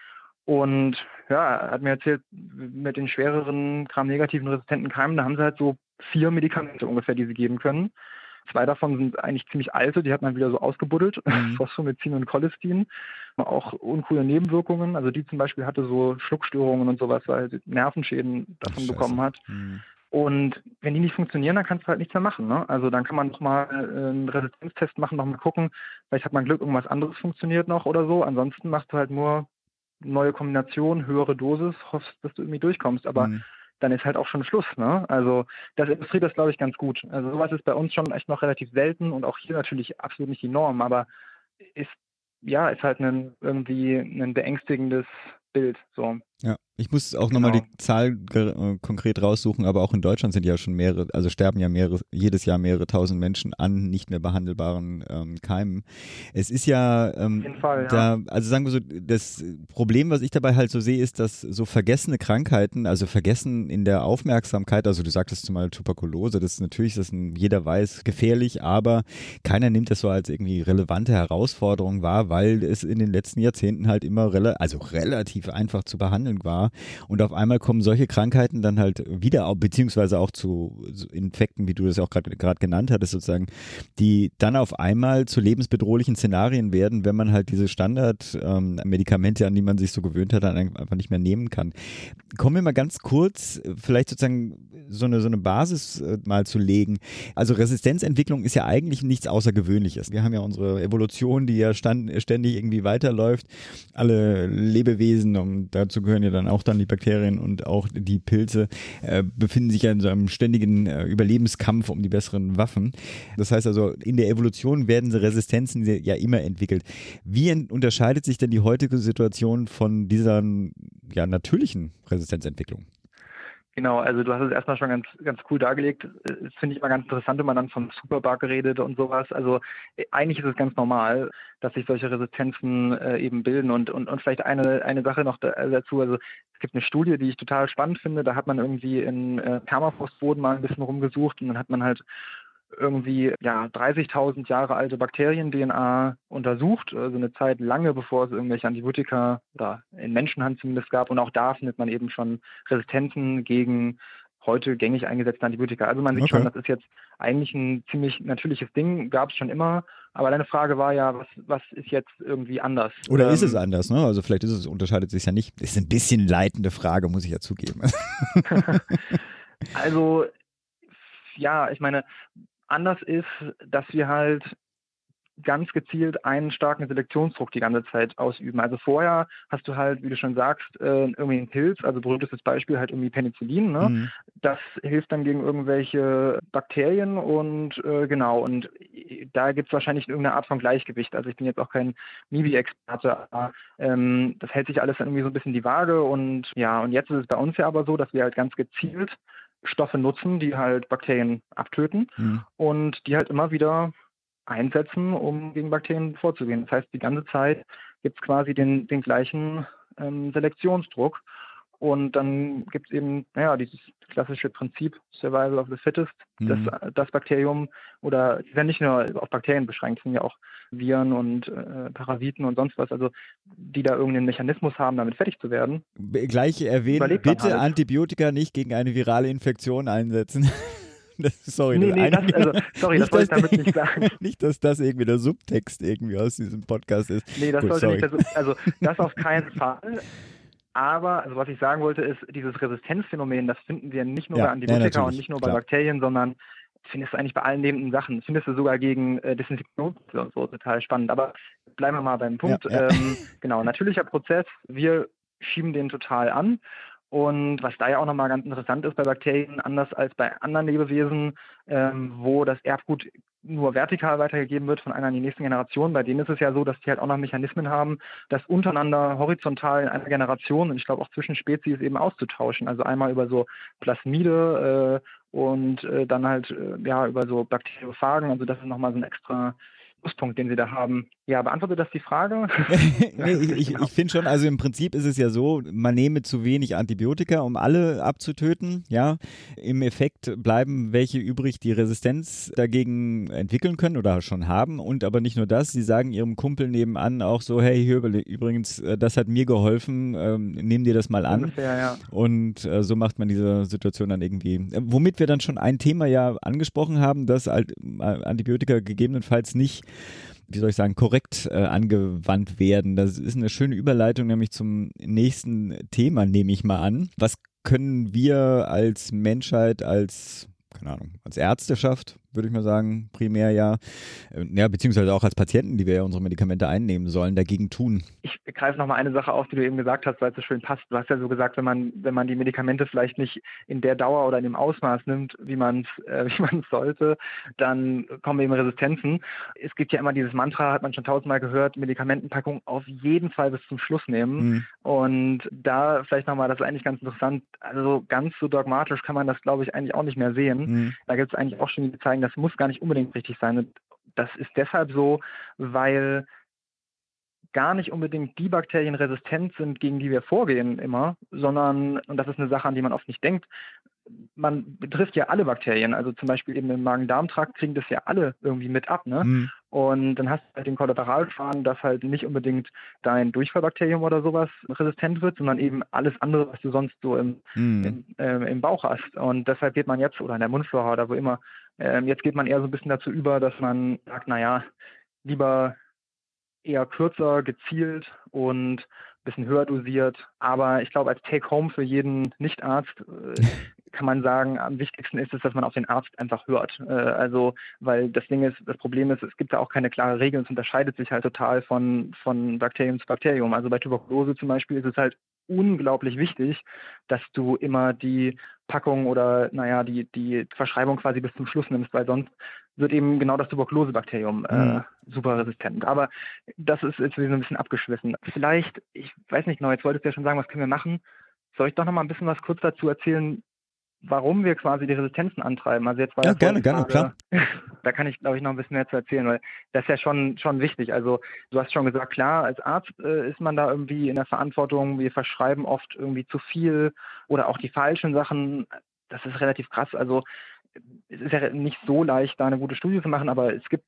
Und ja, er hat mir erzählt, mit den schwereren Gram-negativen resistenten Keimen, da haben sie halt so vier Medikamente ungefähr, die sie geben können. Zwei davon sind eigentlich ziemlich alte, die hat man wieder so ausgebuddelt, *laughs* Mhm. Phosphomycin und Cholestin. Auch uncoole Nebenwirkungen. Also die zum Beispiel hatte so Schluckstörungen und sowas, weil sie Nervenschäden davon Scheiße. bekommen hat. Mhm. Und wenn die nicht funktionieren, dann kannst du halt nichts mehr machen. Ne? Also dann kann man nochmal einen Resistenztest machen, nochmal gucken, vielleicht hat man Glück, irgendwas anderes funktioniert noch oder so. Ansonsten machst du halt nur neue Kombination, höhere Dosis, hoffst, dass du irgendwie durchkommst. Aber Mhm. Dann ist halt auch schon Schluss. Ne? Also das illustriert das, glaube ich, ganz gut. Also sowas ist bei uns schon echt noch relativ selten und auch hier natürlich absolut nicht die Norm, aber ist ja ist halt ein, irgendwie ein beängstigendes Bild. So. Ja, ich muss auch nochmal Genau. die Zahl äh, konkret raussuchen, aber auch in Deutschland sind ja schon mehrere, also sterben ja mehrere, jedes Jahr mehrere tausend Menschen an nicht mehr behandelbaren ähm, Keimen. Es ist ja, ähm, Fall, ja. da, also sagen wir so, das Problem, was ich dabei halt so sehe, ist, dass so vergessene Krankheiten, also vergessen in der Aufmerksamkeit, also du sagtest zumal Tuberkulose, das ist natürlich, das ist ein, jeder weiß, gefährlich, aber keiner nimmt das so als irgendwie relevante Herausforderung wahr, weil es in den letzten Jahrzehnten halt immer rela also relativ einfach zu behandeln war. Und auf einmal kommen solche Krankheiten dann halt wieder, beziehungsweise auch zu Infekten, wie du das auch gerade genannt hattest, sozusagen, die dann auf einmal zu lebensbedrohlichen Szenarien werden, wenn man halt diese Standardmedikamente, an die man sich so gewöhnt hat, dann einfach nicht mehr nehmen kann. Kommen wir mal ganz kurz, äh, vielleicht sozusagen so eine, so eine Basis äh, mal zu legen. Also Resistenzentwicklung ist ja eigentlich nichts Außergewöhnliches. Wir haben ja unsere Evolution, die ja stand, ständig irgendwie weiterläuft. Alle Lebewesen, und dazu gehören ja dann auch dann die Bakterien und auch die Pilze, äh, befinden sich ja in so einem ständigen äh, Überlebenskampf um die besseren Waffen. Das heißt also, in der Evolution werden diese Resistenzen ja immer entwickelt. Wie en- unterscheidet sich denn die heutige Situation von dieser ja, natürlichen Resistenzentwicklung? Genau, also du hast es erstmal schon ganz, ganz cool dargelegt. Äh, Das finde ich immer ganz interessant, wenn man dann von Superbug redet und sowas. Also äh, eigentlich ist es ganz normal, dass sich solche Resistenzen äh, eben bilden. Und, und, und vielleicht eine, eine Sache noch äh, dazu. Also es gibt eine Studie, die ich total spannend finde. Da hat man irgendwie in äh, Permafrostboden mal ein bisschen rumgesucht und dann hat man halt irgendwie ja 30.000 Jahre alte Bakterien-DNA untersucht, also eine Zeit lange bevor es irgendwelche Antibiotika oder in Menschenhand zumindest gab. Und auch da findet man eben schon Resistenzen gegen heute gängig eingesetzte Antibiotika. Also man sieht Okay. schon, das ist jetzt eigentlich ein ziemlich natürliches Ding, gab es schon immer. Aber deine Frage war ja, was, was ist jetzt irgendwie anders? Oder ist Ähm, es anders, ne? Also vielleicht ist es, unterscheidet sich ja nicht. Ist ein bisschen leitende Frage, muss ich ja zugeben. *laughs* Also, ja, ich meine, anders ist, dass wir halt ganz gezielt einen starken Selektionsdruck die ganze Zeit ausüben. Also vorher hast du halt, wie du schon sagst, äh, irgendwie einen Pilz, also berühmtestes Beispiel halt irgendwie Penicillin, ne? Mhm. Das hilft dann gegen irgendwelche Bakterien und äh, genau, und da gibt es wahrscheinlich irgendeine Art von Gleichgewicht. Also ich bin jetzt auch kein MIBI-Experte, aber ähm, das hält sich alles dann irgendwie so ein bisschen die Waage und ja, und jetzt ist es bei uns ja aber so, dass wir halt ganz gezielt Stoffe nutzen, die halt Bakterien abtöten Mhm. und die halt immer wieder einsetzen, um gegen Bakterien vorzugehen. Das heißt, die ganze Zeit gibt es quasi den, den gleichen ähm, Selektionsdruck. Und dann gibt es eben, naja, dieses klassische Prinzip Survival of the Fittest, Mhm. dass das Bakterium oder die sind nicht nur auf Bakterien beschränkt, sind ja auch Viren und äh, Parasiten und sonst was, also die da irgendeinen Mechanismus haben, damit fertig zu werden. Gleich erwähnen, bitte halt. Antibiotika nicht gegen eine virale Infektion einsetzen. *laughs* Das, sorry, nee, das nee, das, also, sorry, das wollte ich damit nicht sagen. *laughs* nicht, dass das irgendwie der Subtext irgendwie aus diesem Podcast ist. Nee, das Gut, sollte sorry. nicht, das, also das auf keinen *laughs* Fall. Aber, also was ich sagen wollte, ist, dieses Resistenzphänomen, das finden wir nicht nur Ja, bei ja, Antibiotika natürlich, und nicht nur bei klar. Bakterien, sondern findest du eigentlich bei allen lebenden Sachen. Das findest du sogar gegen äh, Desinfektionsmittel und so, total spannend. Aber bleiben wir mal beim Punkt. Ja, ja. Ähm, genau, natürlicher Prozess, wir schieben den total an. Und was da ja auch nochmal ganz interessant ist bei Bakterien, anders als bei anderen Lebewesen, ähm, wo das Erbgut nur vertikal weitergegeben wird von einer in die nächsten Generation, bei denen ist es ja so, dass die halt auch noch Mechanismen haben, das untereinander horizontal in einer Generation und ich glaube auch zwischen Spezies eben auszutauschen. Also einmal über so Plasmide äh, und äh, dann halt äh, ja über so Bakteriophagen. Also das ist nochmal so ein extra Pluspunkt, den Sie da haben. Ja, beantwortet das die Frage? *laughs* nee, ich, ich, ich finde schon, also im Prinzip ist es ja so, man nehme zu wenig Antibiotika, um alle abzutöten. Ja, im Effekt bleiben welche übrig, die Resistenz dagegen entwickeln können oder schon haben. Und aber nicht nur das, sie sagen ihrem Kumpel nebenan auch so, hey, hier übrigens, äh, das hat mir geholfen, ähm, nimm dir das mal an. Ungefähr, ja. Und äh, so macht man diese Situation dann irgendwie. Äh, womit wir dann schon ein Thema ja angesprochen haben, dass halt äh, Antibiotika gegebenenfalls nicht wie soll ich sagen, korrekt äh, angewandt werden. Das ist eine schöne Überleitung nämlich zum nächsten Thema, nehme ich mal an. Was können wir als Menschheit, als keine Ahnung, als Ärzteschaft würde ich mal sagen, primär ja. Äh, ja, beziehungsweise auch als Patienten, die wir ja unsere Medikamente einnehmen sollen, dagegen tun. Ich greife nochmal eine Sache auf, die du eben gesagt hast, weil es so schön passt. Du hast ja so gesagt, wenn man, wenn man die Medikamente vielleicht nicht in der Dauer oder in dem Ausmaß nimmt, wie man es *laughs* äh, wie man sollte, dann kommen eben Resistenzen. Es gibt ja immer dieses Mantra, hat man schon tausendmal gehört, Medikamentenpackung auf jeden Fall bis zum Schluss nehmen. Mhm. Und da vielleicht nochmal, das ist eigentlich ganz interessant, also ganz so dogmatisch kann man das, glaube ich, eigentlich auch nicht mehr sehen. Mhm. Da gibt es eigentlich auch schon die zeigen, das muss gar nicht unbedingt richtig sein. Und das ist deshalb so, weil gar nicht unbedingt die Bakterien resistent sind, gegen die wir vorgehen immer, sondern, und das ist eine Sache, an die man oft nicht denkt, man betrifft ja alle Bakterien, also zum Beispiel eben im Magen-Darm-Trakt kriegen das ja alle irgendwie mit ab, ne? Mhm. Und dann hast du halt den Kollateralschaden, dass halt nicht unbedingt dein Durchfallbakterium oder sowas resistent wird, sondern eben alles andere, was du sonst so im, mhm. im, äh, im Bauch hast. Und deshalb geht man jetzt, oder in der Mundflora oder wo immer, äh, jetzt geht man eher so ein bisschen dazu über, dass man sagt, naja, lieber eher kürzer, gezielt und ein bisschen höher dosiert. Aber ich glaube, als Take-Home für jeden Nichtarzt äh, kann man sagen, am wichtigsten ist es, dass man auf den Arzt einfach hört. Äh, also, weil das Ding ist, das Problem ist, es gibt da auch keine klare Regel. Es unterscheidet sich halt total von, von Bakterium zu Bakterium. Also bei Tuberkulose zum Beispiel ist es halt unglaublich wichtig, dass du immer die Packung oder naja, die, die Verschreibung quasi bis zum Schluss nimmst, weil sonst wird eben genau das Tuberkulosebakterium äh, mhm. super resistent. Aber das ist jetzt wieder ein bisschen abgeschwiffen. Vielleicht, ich weiß nicht genau, jetzt wolltest du ja schon sagen, was können wir machen. Soll ich doch noch mal ein bisschen was kurz dazu erzählen, warum wir quasi die Resistenzen antreiben. Also jetzt war ja, gerne, gerne, klar. *laughs* da kann ich, glaube ich, noch ein bisschen mehr zu erzählen, weil das ist ja schon, schon wichtig. Also du hast schon gesagt, klar, als Arzt äh, ist man da irgendwie in der Verantwortung. Wir verschreiben oft irgendwie zu viel oder auch die falschen Sachen. Das ist relativ krass. Also es ist ja nicht so leicht, da eine gute Studie zu machen, aber es gibt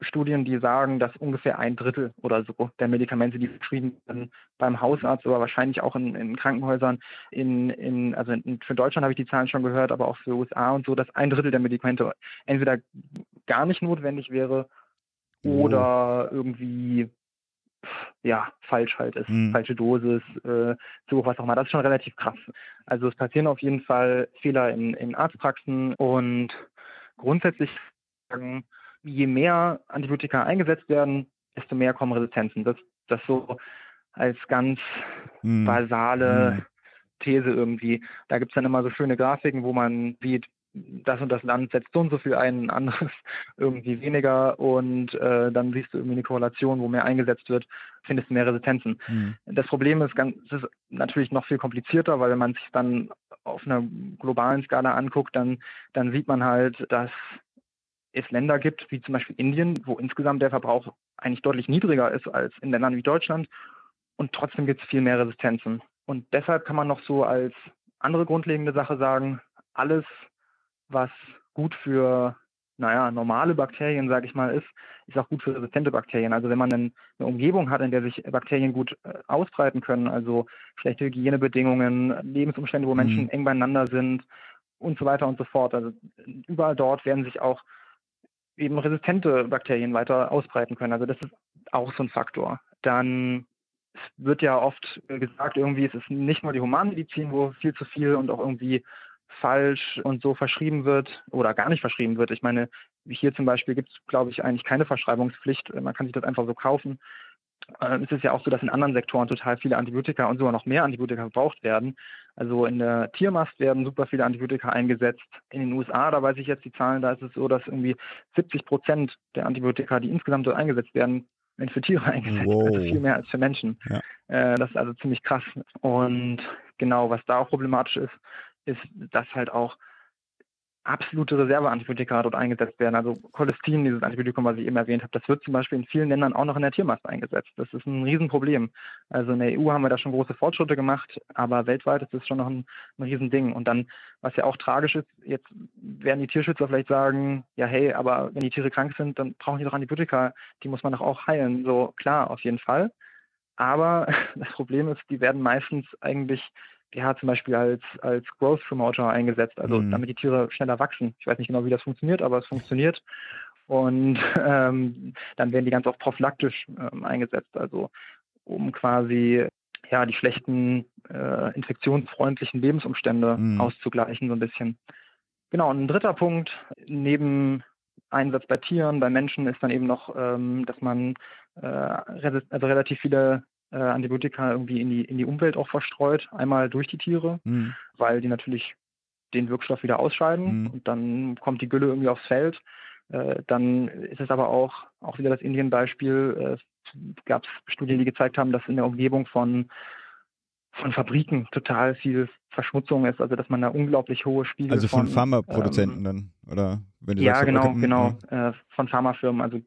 Studien, die sagen, dass ungefähr ein Drittel oder so der Medikamente, die verschrieben werden beim Hausarzt, aber wahrscheinlich auch in, in Krankenhäusern, in, in, also in, für Deutschland habe ich die Zahlen schon gehört, aber auch für USA und so, dass ein Drittel der Medikamente entweder gar nicht notwendig wäre oder oh. irgendwie ja, falsch halt ist, mhm. falsche Dosis, äh, so was auch immer. Das ist schon relativ krass. Also es passieren auf jeden Fall Fehler in, in Arztpraxen und grundsätzlich sagen, je mehr Antibiotika eingesetzt werden, desto mehr kommen Resistenzen. Das, das so als ganz mm. basale mm. These irgendwie. Da gibt es dann immer so schöne Grafiken, wo man sieht, das und das Land setzt so und so viel ein, anderes *laughs* irgendwie weniger und äh, dann siehst du irgendwie eine Korrelation, wo mehr eingesetzt wird, findest du mehr Resistenzen. Mhm. Das Problem ist, ganz, es ist natürlich noch viel komplizierter, weil wenn man sich dann auf einer globalen Skala anguckt, dann, dann sieht man halt, dass es Länder gibt, wie zum Beispiel Indien, wo insgesamt der Verbrauch eigentlich deutlich niedriger ist als in Ländern wie Deutschland und trotzdem gibt es viel mehr Resistenzen. Und deshalb kann man noch so als andere grundlegende Sache sagen, alles, was gut für naja, normale Bakterien, sage ich mal, ist, ist auch gut für resistente Bakterien. Also wenn man eine Umgebung hat, in der sich Bakterien gut äh, ausbreiten können, also schlechte Hygienebedingungen, Lebensumstände, wo Menschen mhm. eng beieinander sind und so weiter und so fort. Also überall dort werden sich auch eben resistente Bakterien weiter ausbreiten können. Also das ist auch so ein Faktor. Dann wird ja oft gesagt, irgendwie es ist nicht nur die Humanmedizin, wo viel zu viel und auch irgendwie falsch und so verschrieben wird oder gar nicht verschrieben wird. Ich meine, hier zum Beispiel gibt es, glaube ich, eigentlich keine Verschreibungspflicht. Man kann sich das einfach so kaufen. Es ist ja auch so, dass in anderen Sektoren total viele Antibiotika und sogar noch mehr Antibiotika gebraucht werden. Also in der Tiermast werden super viele Antibiotika eingesetzt. In den USA, da weiß ich jetzt die Zahlen, da ist es so, dass irgendwie 70 Prozent der Antibiotika, die insgesamt dort eingesetzt werden, werden für Tiere *laughs* eingesetzt, wow. also viel mehr als für Menschen. Ja. Äh, das ist also ziemlich krass. Und genau, was da auch problematisch ist, ist, dass halt auch absolute Reserveantibiotika dort eingesetzt werden. Also Cholestin, dieses Antibiotikum, was ich eben erwähnt habe, das wird zum Beispiel in vielen Ländern auch noch in der Tiermast eingesetzt. Das ist ein Riesenproblem. Also in der EU haben wir da schon große Fortschritte gemacht, aber weltweit ist das schon noch ein, ein Riesending. Und dann, was ja auch tragisch ist, jetzt werden die Tierschützer vielleicht sagen, ja hey, aber wenn die Tiere krank sind, dann brauchen die doch Antibiotika, die muss man doch auch heilen. So klar, auf jeden Fall. Aber *laughs* das Problem ist, die werden meistens eigentlich ja, zum Beispiel als, als Growth Promoter eingesetzt, also mhm. damit die Tiere schneller wachsen. Ich weiß nicht genau, wie das funktioniert, aber es funktioniert. Und *laughs* ähm, dann werden die ganz oft prophylaktisch ähm, eingesetzt, also um quasi ja die schlechten äh, infektionsfreundlichen Lebensumstände mhm. auszugleichen, so ein bisschen. Genau, und ein dritter Punkt, neben Einsatz bei Tieren, bei Menschen ist dann eben noch, ähm, dass man äh, also relativ viele äh, Antibiotika irgendwie in die, in die Umwelt auch verstreut, einmal durch die Tiere, mhm. weil die natürlich den Wirkstoff wieder ausscheiden mhm. und dann kommt die Gülle irgendwie aufs Feld. Äh, dann ist es aber auch, auch wieder das Indien-Beispiel, äh, gab es Studien, die gezeigt haben, dass in der Umgebung von, von Fabriken total viel Verschmutzung ist, also dass man da unglaublich hohe Spiegel Also von, von Pharmaproduzenten ähm, dann, oder? Wenn du ja, sagst, genau, genau, äh, von Pharmafirmen. Also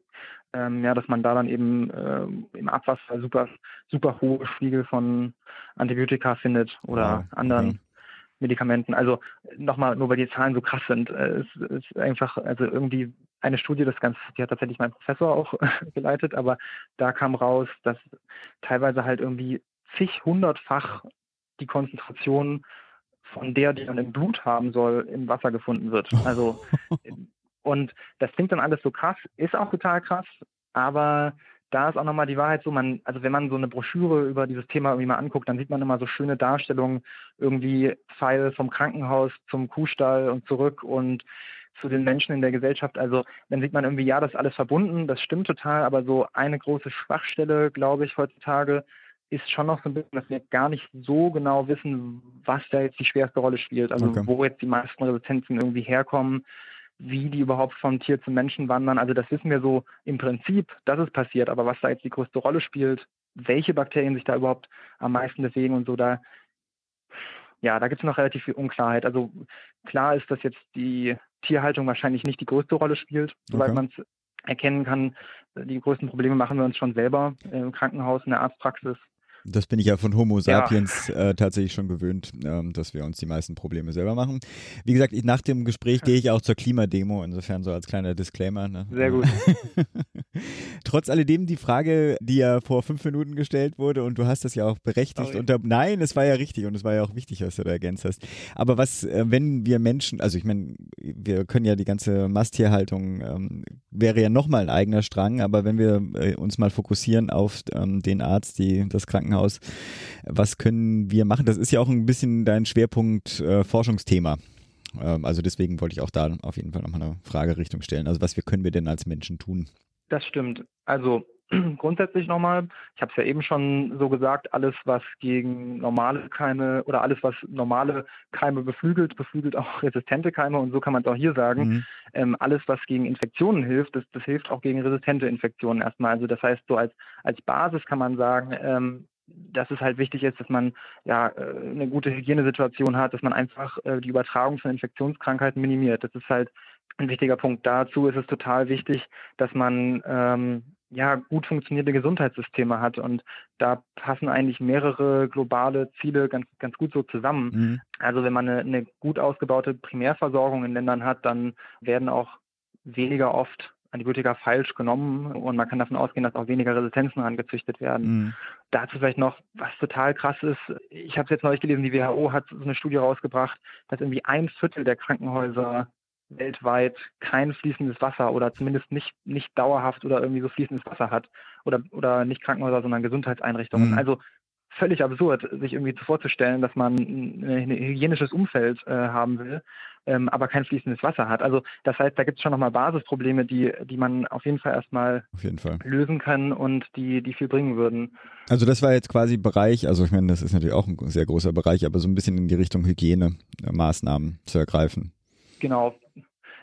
ähm, ja, dass man da dann eben äh, im Abwasser super, super hohe Spiegel von Antibiotika findet oder ja, anderen okay. Medikamenten. Also nochmal, nur weil die Zahlen so krass sind, äh, es ist einfach, also irgendwie eine Studie, das Ganze, die hat tatsächlich mein Professor auch *laughs* geleitet, aber da kam raus, dass teilweise halt irgendwie zig hundertfach die Konzentration von der, die man im Blut haben soll, im Wasser gefunden wird. Also *laughs* Und das klingt dann alles so krass, ist auch total krass, aber da ist auch nochmal die Wahrheit so, man, also wenn man so eine Broschüre über dieses Thema irgendwie mal anguckt, dann sieht man immer so schöne Darstellungen, irgendwie Pfeil vom Krankenhaus zum Kuhstall und zurück und zu den Menschen in der Gesellschaft. Also dann sieht man irgendwie, ja, das ist alles verbunden, das stimmt total, aber so eine große Schwachstelle, glaube ich, heutzutage ist schon noch so ein bisschen, dass wir gar nicht so genau wissen, was da jetzt die schwerste Rolle spielt. Also okay. wo jetzt die meisten Resistenzen irgendwie herkommen wie die überhaupt vom Tier zum Menschen wandern. Also das wissen wir so im Prinzip, dass es passiert, aber was da jetzt die größte Rolle spielt, welche Bakterien sich da überhaupt am meisten bewegen und so, da ja, da gibt es noch relativ viel Unklarheit. Also klar ist, dass jetzt die Tierhaltung wahrscheinlich nicht die größte Rolle spielt, soweit okay. man es erkennen kann. Die größten Probleme machen wir uns schon selber im Krankenhaus, in der Arztpraxis. Das bin ich ja von Homo sapiens ja. äh, tatsächlich schon gewöhnt, ähm, dass wir uns die meisten Probleme selber machen. Wie gesagt, ich, nach dem Gespräch *laughs* gehe ich auch zur Klimademo, insofern so als kleiner Disclaimer. Ne? Sehr gut. *laughs* Trotz alledem die Frage, die ja vor fünf Minuten gestellt wurde und du hast das ja auch berechtigt unter. Nein, es war ja richtig und es war ja auch wichtig, was du da ergänzt hast. Aber was, äh, wenn wir Menschen, also ich meine, wir können ja die ganze Masttierhaltung, ähm, wäre ja nochmal ein eigener Strang, aber wenn wir äh, uns mal fokussieren auf ähm, den Arzt, die das Krankenhaus Krankenhaus. Was können wir machen? Das ist ja auch ein bisschen dein Schwerpunkt äh, Forschungsthema. Ähm, also deswegen wollte ich auch da auf jeden Fall nochmal eine Fragerichtung stellen. Also was wir können wir denn als Menschen tun? Das stimmt. Also *clears throat* grundsätzlich nochmal, ich habe es ja eben schon so gesagt, alles, was gegen normale Keime oder alles, was normale Keime beflügelt, beflügelt auch *laughs* resistente Keime und so kann man es auch hier sagen. Mhm. Ähm, alles, was gegen Infektionen hilft, das, das hilft auch gegen resistente Infektionen erstmal. Also das heißt, so als, als Basis kann man sagen, ähm, dass es halt wichtig ist, dass man ja äh, eine gute Hygienesituation hat, dass man einfach äh, die Übertragung von Infektionskrankheiten minimiert. Das ist halt ein wichtiger Punkt. Dazu ist es total wichtig, dass man ähm, ja gut funktionierende Gesundheitssysteme hat und da passen eigentlich mehrere globale Ziele ganz ganz gut so zusammen. Mhm. Also wenn man eine, eine gut ausgebaute Primärversorgung in Ländern hat, dann werden auch weniger oft Antibiotika falsch genommen und man kann davon ausgehen, dass auch weniger Resistenzen angezüchtet werden. Mhm. Dazu vielleicht noch, was total krass ist, ich habe es jetzt neulich gelesen, die WHO hat so eine Studie rausgebracht, dass irgendwie ein Viertel der Krankenhäuser weltweit kein fließendes Wasser oder zumindest nicht, nicht dauerhaft oder irgendwie so fließendes Wasser hat oder, oder nicht Krankenhäuser, sondern Gesundheitseinrichtungen. Mhm. Also völlig absurd, sich irgendwie vorzustellen, dass man ein hygienisches Umfeld äh, haben will, ähm, aber kein fließendes Wasser hat. Also das heißt, da gibt es schon nochmal Basisprobleme, die, die man auf jeden Fall erstmal jeden Fall. lösen kann und die, die viel bringen würden. Also das war jetzt quasi Bereich, also ich meine, das ist natürlich auch ein sehr großer Bereich, aber so ein bisschen in die Richtung Hygienemaßnahmen zu ergreifen. Genau.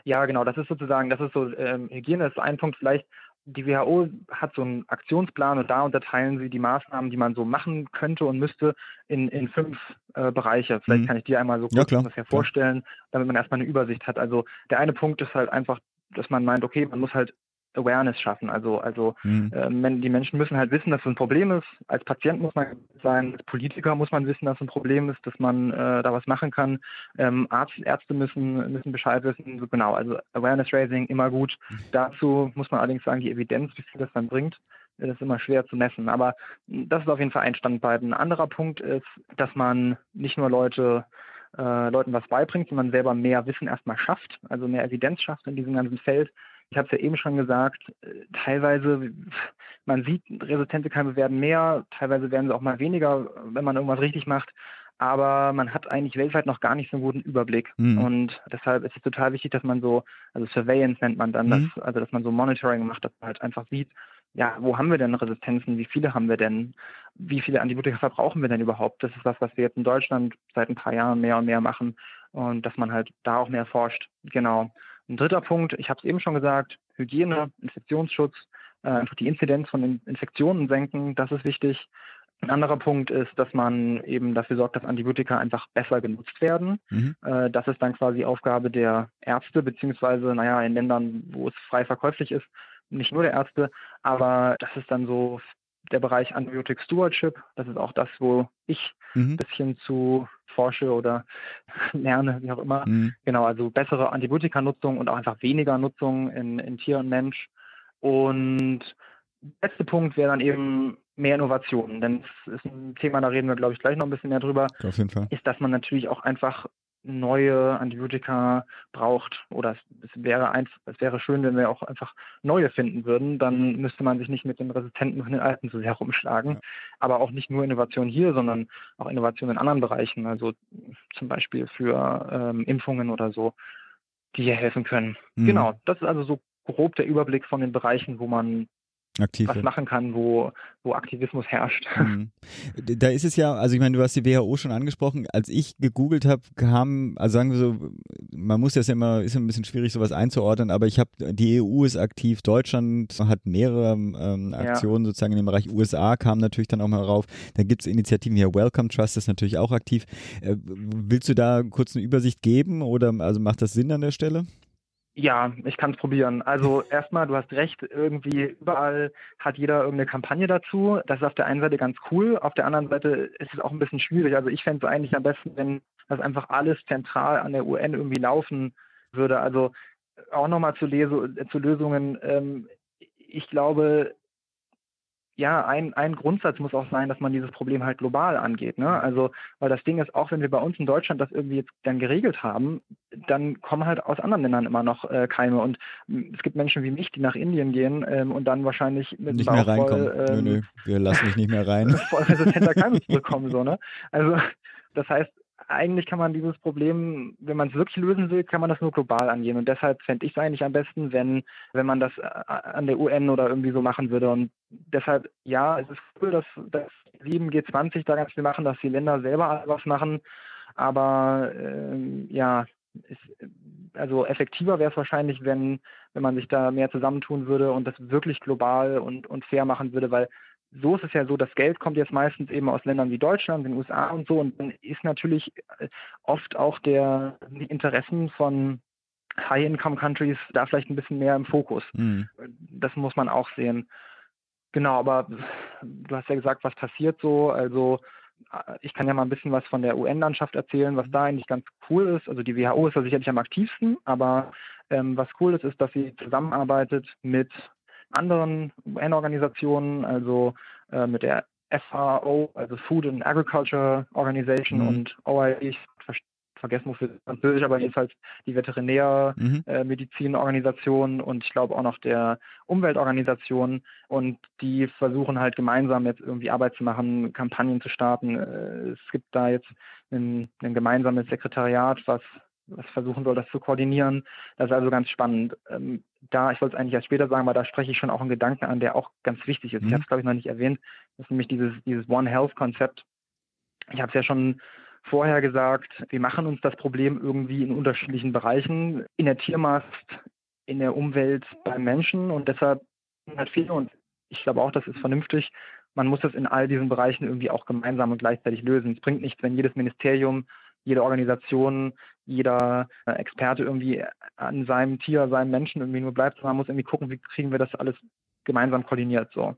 Ja, genau, das ist sozusagen, das ist so, ähm, Hygiene ist ein Punkt vielleicht die WHO hat so einen Aktionsplan und da unterteilen sie die Maßnahmen, die man so machen könnte und müsste, in, in fünf äh, Bereiche. Vielleicht mhm. kann ich die einmal so kurz ja, ungefähr vorstellen, damit man erstmal eine Übersicht hat. Also der eine Punkt ist halt einfach, dass man meint, okay, man muss halt Awareness schaffen. Also, also mhm. äh, die Menschen müssen halt wissen, dass es ein Problem ist. Als Patient muss man sein, als Politiker muss man wissen, dass es ein Problem ist, dass man äh, da was machen kann. Ähm, Arzt, Ärzte müssen, müssen Bescheid wissen. So, genau, also Awareness Raising immer gut. Mhm. *laughs* Dazu muss man allerdings sagen, die Evidenz, wie viel das dann bringt, das ist immer schwer zu messen. Aber das ist auf jeden Fall ein Standbein. Ein anderer Punkt ist, dass man nicht nur Leute äh, Leuten was beibringt, sondern selber mehr Wissen erstmal schafft, also mehr Evidenz schafft in diesem ganzen Feld ich habe es ja eben schon gesagt, äh, teilweise, man sieht, resistente Keime werden mehr, teilweise werden sie auch mal weniger, wenn man irgendwas richtig macht. Aber man hat eigentlich weltweit noch gar nicht so einen guten Überblick. Mhm. Und deshalb ist es total wichtig, dass man so, also Surveillance nennt man dann, mhm. das, also dass man so Monitoring macht, dass man halt einfach sieht, ja, wo haben wir denn Resistenzen? Wie viele haben wir denn? Wie viele Antibiotika verbrauchen wir denn überhaupt? Das ist was, was wir jetzt in Deutschland seit ein paar Jahren mehr und mehr machen und dass man halt da auch mehr forscht. Genau. Ein dritter Punkt, ich habe es eben schon gesagt, Hygiene, Infektionsschutz, äh, einfach die Inzidenz von Infektionen senken, das ist wichtig. Ein anderer Punkt ist, dass man eben dafür sorgt, dass Antibiotika einfach besser genutzt werden. Mhm. Äh, das ist dann quasi Aufgabe der Ärzte, beziehungsweise, naja, in Ländern, wo es frei verkäuflich ist, nicht nur der Ärzte, aber das ist dann so der Bereich Antibiotic Stewardship. Das ist auch das, wo ich mhm. ein bisschen zu forsche oder *laughs* lerne, wie auch immer. Mhm. Genau, also bessere Antibiotika-Nutzung und auch einfach weniger Nutzung in, in Tier und Mensch. Und der letzte Punkt wäre dann eben mehr Innovationen, denn es ist ein Thema, da reden wir, glaube ich, gleich noch ein bisschen mehr drüber. Auf jeden Fall. Ist, dass man natürlich auch einfach neue Antibiotika braucht oder es, wäre ein, es wäre schön, wenn wir auch einfach neue finden würden, dann müsste man sich nicht mit den Resistenten und den Alten so sehr rumschlagen. Ja. Aber auch nicht nur Innovation hier, sondern auch Innovation in anderen Bereichen, also zum Beispiel für ähm, Impfungen oder so, die hier helfen können. Mhm. Genau, das ist also so grob der Überblick von den Bereichen, wo man Aktiv was machen kann, wo, wo Aktivismus herrscht. Mhm. Da ist es ja, also ich meine, du hast die WHO schon angesprochen, als ich gegoogelt habe, kam, also sagen wir so, man muss das ja immer, ist ein bisschen schwierig, sowas einzuordnen, aber ich habe, die EU ist aktiv, Deutschland hat mehrere ähm, Aktionen ja. sozusagen in dem Bereich, USA kam natürlich dann auch mal rauf, dann gibt es Initiativen hier, Welcome Trust ist natürlich auch aktiv. Äh, willst du da kurz eine Übersicht geben oder also macht das Sinn an der Stelle? Ja, ich kann es probieren. Also *laughs* erstmal, du hast recht, irgendwie überall hat jeder irgendeine Kampagne dazu. Das ist auf der einen Seite ganz cool, auf der anderen Seite ist es auch ein bisschen schwierig. Also ich fände es eigentlich am besten, wenn das einfach alles zentral an der UN irgendwie laufen würde. Also auch nochmal zu, zu Lösungen. Ähm, ich glaube, ja, ein, ein Grundsatz muss auch sein, dass man dieses Problem halt global angeht. Ne? Also, weil das Ding ist, auch wenn wir bei uns in Deutschland das irgendwie jetzt dann geregelt haben, dann kommen halt aus anderen Ländern immer noch äh, Keime. Und hm, es gibt Menschen wie mich, die nach Indien gehen ähm, und dann wahrscheinlich mit nicht mehr reinkommen. Voll, ähm, nö, nö, wir lassen mich nicht mehr rein. *laughs* voll resistenter Keime zurückkommen. So, ne? Also, das heißt, eigentlich kann man dieses Problem, wenn man es wirklich lösen will, kann man das nur global angehen. Und deshalb fände ich es eigentlich am besten, wenn, wenn man das äh, an der UN oder irgendwie so machen würde. Und deshalb, ja, es ist cool, dass, dass 7G20 da ganz viel machen, dass die Länder selber was machen. Aber äh, ja, ist, also effektiver wäre es wahrscheinlich, wenn, wenn man sich da mehr zusammentun würde und das wirklich global und, und fair machen würde, weil so ist es ja so, das Geld kommt jetzt meistens eben aus Ländern wie Deutschland, den USA und so. Und dann ist natürlich äh, oft auch der, die Interessen von High-Income-Countries da vielleicht ein bisschen mehr im Fokus. Mhm. Das muss man auch sehen. Genau, aber du hast ja gesagt, was passiert so. Also äh, ich kann ja mal ein bisschen was von der UN-Landschaft erzählen, was da eigentlich ganz cool ist. Also die WHO ist ja sicherlich am aktivsten, aber ähm, was cool ist, ist, dass sie zusammenarbeitet mit anderen UN-Organisationen, also äh, mit der FAO, also Food and Agriculture Organization mhm. und OIE, ich ver vergessen wofür Französisch, aber jedenfalls die Veterinärmedizinorganisation mhm. äh, und ich glaube auch noch der Umweltorganisation und die versuchen halt gemeinsam jetzt irgendwie Arbeit zu machen, Kampagnen zu starten. Äh, es gibt da jetzt ein, ein gemeinsames Sekretariat, was versuchen soll, das zu koordinieren. Das ist also ganz spannend. Ähm, da, ich wollte es eigentlich erst später sagen, weil da spreche ich schon auch einen Gedanken an, der auch ganz wichtig ist. Mhm. Ich habe es, glaube ich, noch nicht erwähnt. Das ist nämlich dieses, dieses One Health-Konzept. Ich habe es ja schon vorher gesagt, wir machen uns das Problem irgendwie in unterschiedlichen Bereichen, in der Tiermast, in der Umwelt, beim Menschen und deshalb halt viel und ich glaube auch, das ist vernünftig. Man muss das in all diesen Bereichen irgendwie auch gemeinsam und gleichzeitig lösen. Es bringt nichts, wenn jedes Ministerium, jede Organisation, jeder äh, Experte irgendwie an seinem Tier, seinem Menschen irgendwie nur bleibt. Man muss irgendwie gucken, wie kriegen wir das alles gemeinsam koordiniert. So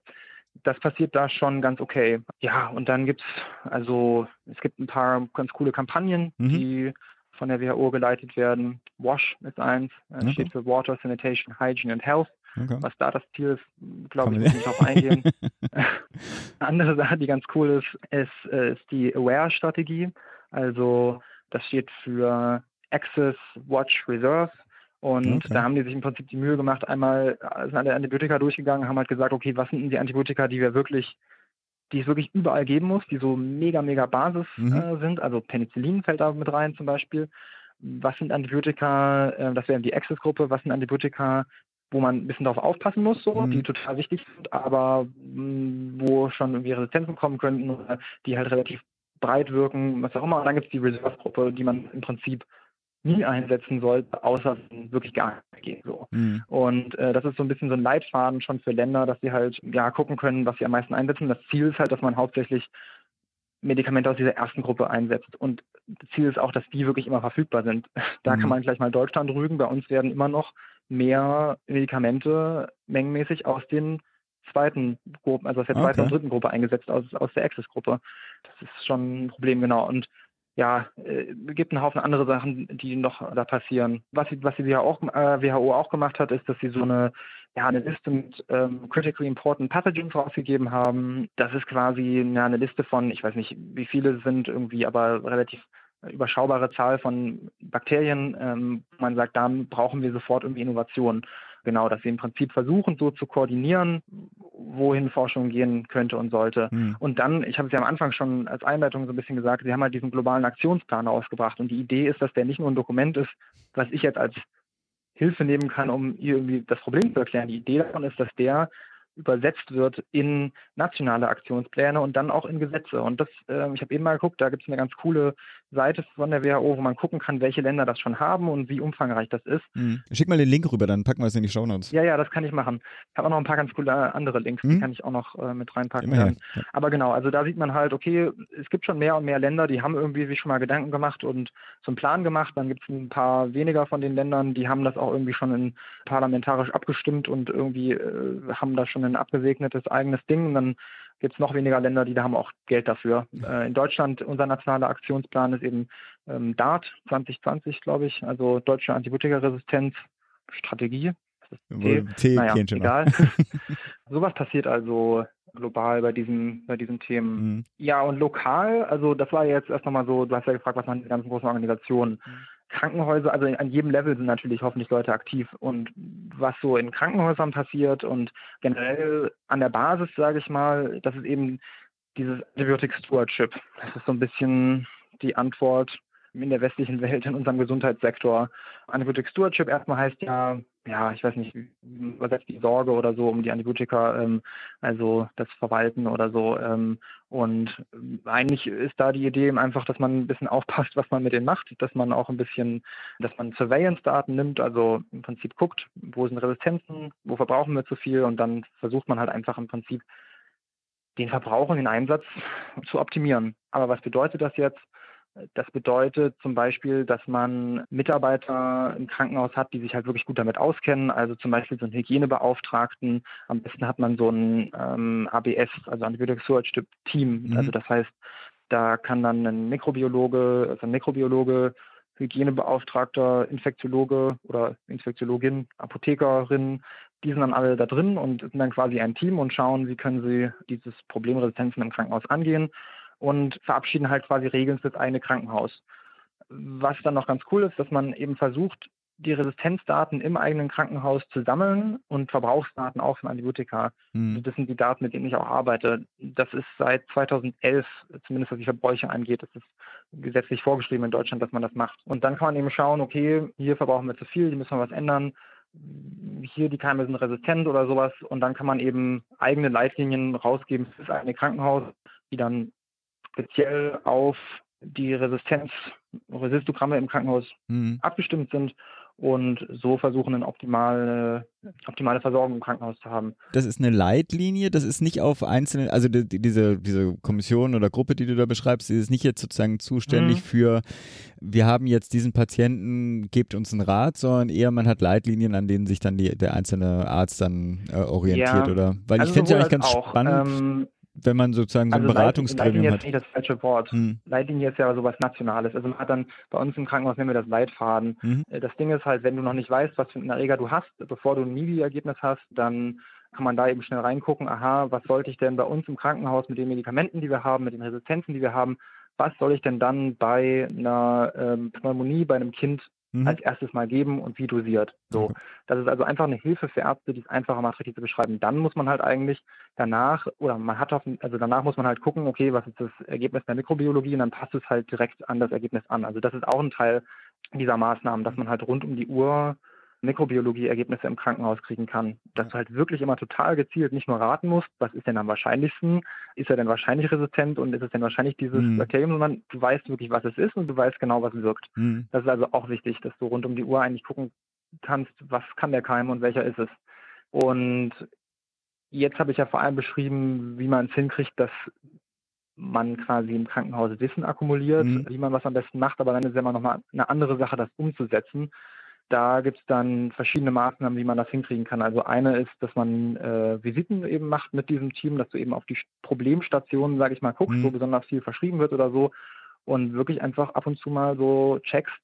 das passiert da schon ganz okay. Ja, und dann gibt's also es gibt ein paar ganz coole Kampagnen, mhm. die von der WHO geleitet werden. WASH ist eins, äh, okay. steht für Water, Sanitation, Hygiene and Health. Okay. Was da das Ziel ist, glaube ich, muss nicht darauf eingehen. *laughs* *laughs* Andere Sache, die ganz cool ist, ist, äh, ist die Aware-Strategie. Also das steht für Access, Watch, Reserve. Und okay. da haben die sich im Prinzip die Mühe gemacht, einmal sind alle Antibiotika durchgegangen, haben halt gesagt, okay, was sind die Antibiotika, die wir wirklich, die es wirklich überall geben muss, die so mega, mega Basis mhm. äh, sind. Also Penicillin fällt da mit rein zum Beispiel. Was sind Antibiotika, äh, das wäre die Access-Gruppe, was sind Antibiotika, wo man ein bisschen darauf aufpassen muss, so, mhm. die total wichtig sind, aber mh, mm, wo schon irgendwie Resistenzen kommen könnten oder die halt relativ breit wirken, was auch immer. Und dann gibt es die Reserve-Gruppe, die man im Prinzip nie einsetzen sollte, außer wirklich gar nicht geht. So. Mhm. Und äh, das ist so ein bisschen so ein Leitfaden schon für Länder, dass sie halt ja gucken können, was sie am meisten einsetzen. Das Ziel ist halt, dass man hauptsächlich Medikamente aus dieser ersten Gruppe einsetzt. Und das Ziel ist auch, dass die wirklich immer verfügbar sind. *laughs* Da mhm. kann man gleich mal Deutschland rügen. Bei uns werden immer noch mehr Medikamente mengenmäßig aus den zweiten Gruppen, also aus der zweiten okay. und dritten Gruppe eingesetzt, aus, aus der Access-Gruppe. Das ist schon ein Problem, genau. Und ja, äh, gibt einen Haufen andere Sachen, die noch da passieren. Was, was die WHO auch, äh, WHO auch gemacht hat, ist, dass sie so eine, ja, eine Liste mit ähm, critically important pathogens rausgegeben haben. Das ist quasi ja, eine Liste von, ich weiß nicht, wie viele sind irgendwie, aber relativ überschaubare Zahl von Bakterien. Ähm, man sagt, da brauchen wir sofort irgendwie Innovation. Genau, dass wir im Prinzip versuchen, so zu koordinieren, wohin Forschung gehen könnte und sollte. Mhm. Und dann, ich habe es ja am Anfang schon als Einleitung so ein bisschen gesagt, Sie haben halt diesen globalen Aktionsplan ausgebracht. Und die Idee ist, dass der nicht nur ein Dokument ist, was ich jetzt als Hilfe nehmen kann, um irgendwie das Problem zu erklären. Die Idee davon ist, dass der übersetzt wird in nationale Aktionspläne und dann auch in Gesetze. Und das, äh, ich habe eben mal geguckt, da gibt es eine ganz coole Seite von der WHO, wo man gucken kann, welche Länder das schon haben und wie umfangreich das ist. Mhm. Schick mal den Link rüber, dann packen wir es in die Show Notes. Ja, ja, das kann ich machen. Ich habe auch noch ein paar ganz coole andere Links, mhm. die kann ich auch noch äh, mit reinpacken. Ja. Aber genau, also da sieht man halt, okay, es gibt schon mehr und mehr Länder, die haben irgendwie sich schon mal Gedanken gemacht und so einen Plan gemacht. Dann gibt es ein paar weniger von den Ländern, die haben das auch irgendwie schon in, parlamentarisch abgestimmt und irgendwie äh, haben da schon ein abgesegnetes eigenes Ding. Und dann gibt es noch weniger Länder, die da haben auch Geld dafür. Äh, in Deutschland, unser nationaler Aktionsplan ist eben ähm, DART 2020, glaube ich, also Deutsche Antibiotikaresistenzstrategie. T, T naja, egal. *laughs* Sowas passiert also global bei diesen, bei diesen Themen. Mhm. Ja, und lokal, also das war jetzt erst nochmal so, du hast ja gefragt, was man die ganzen großen Organisationen. Mhm. Krankenhäuser, also an jedem Level sind natürlich hoffentlich Leute aktiv. Und was so in Krankenhäusern passiert und generell an der Basis, sage ich mal, das ist eben dieses Antibiotic Stewardship. Das ist so ein bisschen die Antwort in der westlichen Welt, in unserem Gesundheitssektor. Antibiotic Stewardship erstmal heißt ja, ja, ich weiß nicht, übersetzt die Sorge oder so um die Antibiotika, ähm, also das Verwalten oder so. Ähm, und eigentlich ist da die Idee einfach, dass man ein bisschen aufpasst, was man mit denen macht, dass man auch ein bisschen, dass man Surveillance-Daten nimmt, also im Prinzip guckt, wo sind Resistenzen, wo verbrauchen wir zu viel und dann versucht man halt einfach im Prinzip den Verbrauch und den Einsatz zu optimieren. Aber was bedeutet das jetzt? Das bedeutet zum Beispiel, dass man Mitarbeiter im Krankenhaus hat, die sich halt wirklich gut damit auskennen. Also zum Beispiel so einen Hygienebeauftragten. Am besten hat man so ein ähm, ABS, also Antibiotic Storage Team. Mhm. Also das heißt, da kann dann ein Mikrobiologe, also ein Mikrobiologe, Hygienebeauftragter, Infektiologe oder Infektiologin, Apothekerin, die sind dann alle da drin und sind dann quasi ein Team und schauen, wie können sie dieses Problem Resistenzen im Krankenhaus angehen und verabschieden halt quasi Regeln für das eigene Krankenhaus. Was dann noch ganz cool ist, dass man eben versucht, die Resistenzdaten im eigenen Krankenhaus zu sammeln und Verbrauchsdaten auch von Antibiotika. Mhm. Das sind die Daten, mit denen ich auch arbeite. Das ist seit 2011, zumindest was die Verbräuche angeht, das ist gesetzlich vorgeschrieben in Deutschland, dass man das macht. Und dann kann man eben schauen, okay, hier verbrauchen wir zu viel, hier müssen wir was ändern. Hier die Keime sind resistent oder sowas. Und dann kann man eben eigene Leitlinien rausgeben für das eigene Krankenhaus, die dann speziell auf die Resistenz, Resistogramme im Krankenhaus mhm. abgestimmt sind. und so versuchen, eine optimale, optimale Versorgung im Krankenhaus zu haben. Das ist eine Leitlinie, das ist nicht auf einzelne, also die, diese, diese Kommission oder Gruppe, die du da beschreibst, die ist nicht jetzt sozusagen zuständig mhm. für, wir haben jetzt diesen Patienten, gebt uns einen Rat, sondern eher man hat Leitlinien, an denen sich dann die, der einzelne Arzt dann äh, orientiert, ja. oder? Weil also ich finde es ja eigentlich ganz auch. spannend. Ähm, wenn man sozusagen so ein also Beratungsgremium hat. Leitlinie ist nicht das falsche Wort. Hm. Leitlinie ist ja sowas Nationales. Also man hat dann bei uns im Krankenhaus nennen wir das Leitfaden. Mhm. Das Ding ist halt, wenn du noch nicht weißt, was für einen Erreger du hast, bevor du ein MIDI-Ergebnis hast, dann kann man da eben schnell reingucken, aha, was sollte ich denn bei uns im Krankenhaus mit den Medikamenten, die wir haben, mit den Resistenzen, die wir haben, was soll ich denn dann bei einer ähm, Pneumonie bei einem Kind mhm. als erstes mal geben und wie dosiert. So, okay. das ist also einfach eine Hilfe für Ärzte, die es einfacher macht, richtig zu beschreiben. Dann muss man halt eigentlich danach oder man hat also danach muss man halt gucken, okay, was ist das Ergebnis der Mikrobiologie und dann passt es halt direkt an das Ergebnis an. Also das ist auch ein Teil dieser Maßnahmen, dass man halt rund um die Uhr Mikrobiologie-Ergebnisse im Krankenhaus kriegen kann. Dass du halt wirklich immer total gezielt nicht nur raten musst, was ist denn am wahrscheinlichsten, ist er denn wahrscheinlich resistent und ist es denn wahrscheinlich dieses mhm. Bakterium, sondern du weißt wirklich, was es ist und du weißt genau, was wirkt. Mhm. Das ist also auch wichtig, dass du rund um die Uhr eigentlich gucken kannst, was kann der Keim und welcher ist es. Und jetzt habe ich ja vor allem beschrieben, wie man es hinkriegt, dass man quasi im Krankenhaus Wissen akkumuliert, mhm. wie man was am besten macht, aber dann ist es immer nochmal eine andere Sache, das umzusetzen. Da gibt es dann verschiedene Maßnahmen, wie man das hinkriegen kann. Also eine ist, dass man äh, Visiten eben macht mit diesem Team, dass du eben auf die Problemstationen, sage ich mal, guckst, mhm. wo besonders viel verschrieben wird oder so und wirklich einfach ab und zu mal so checkst,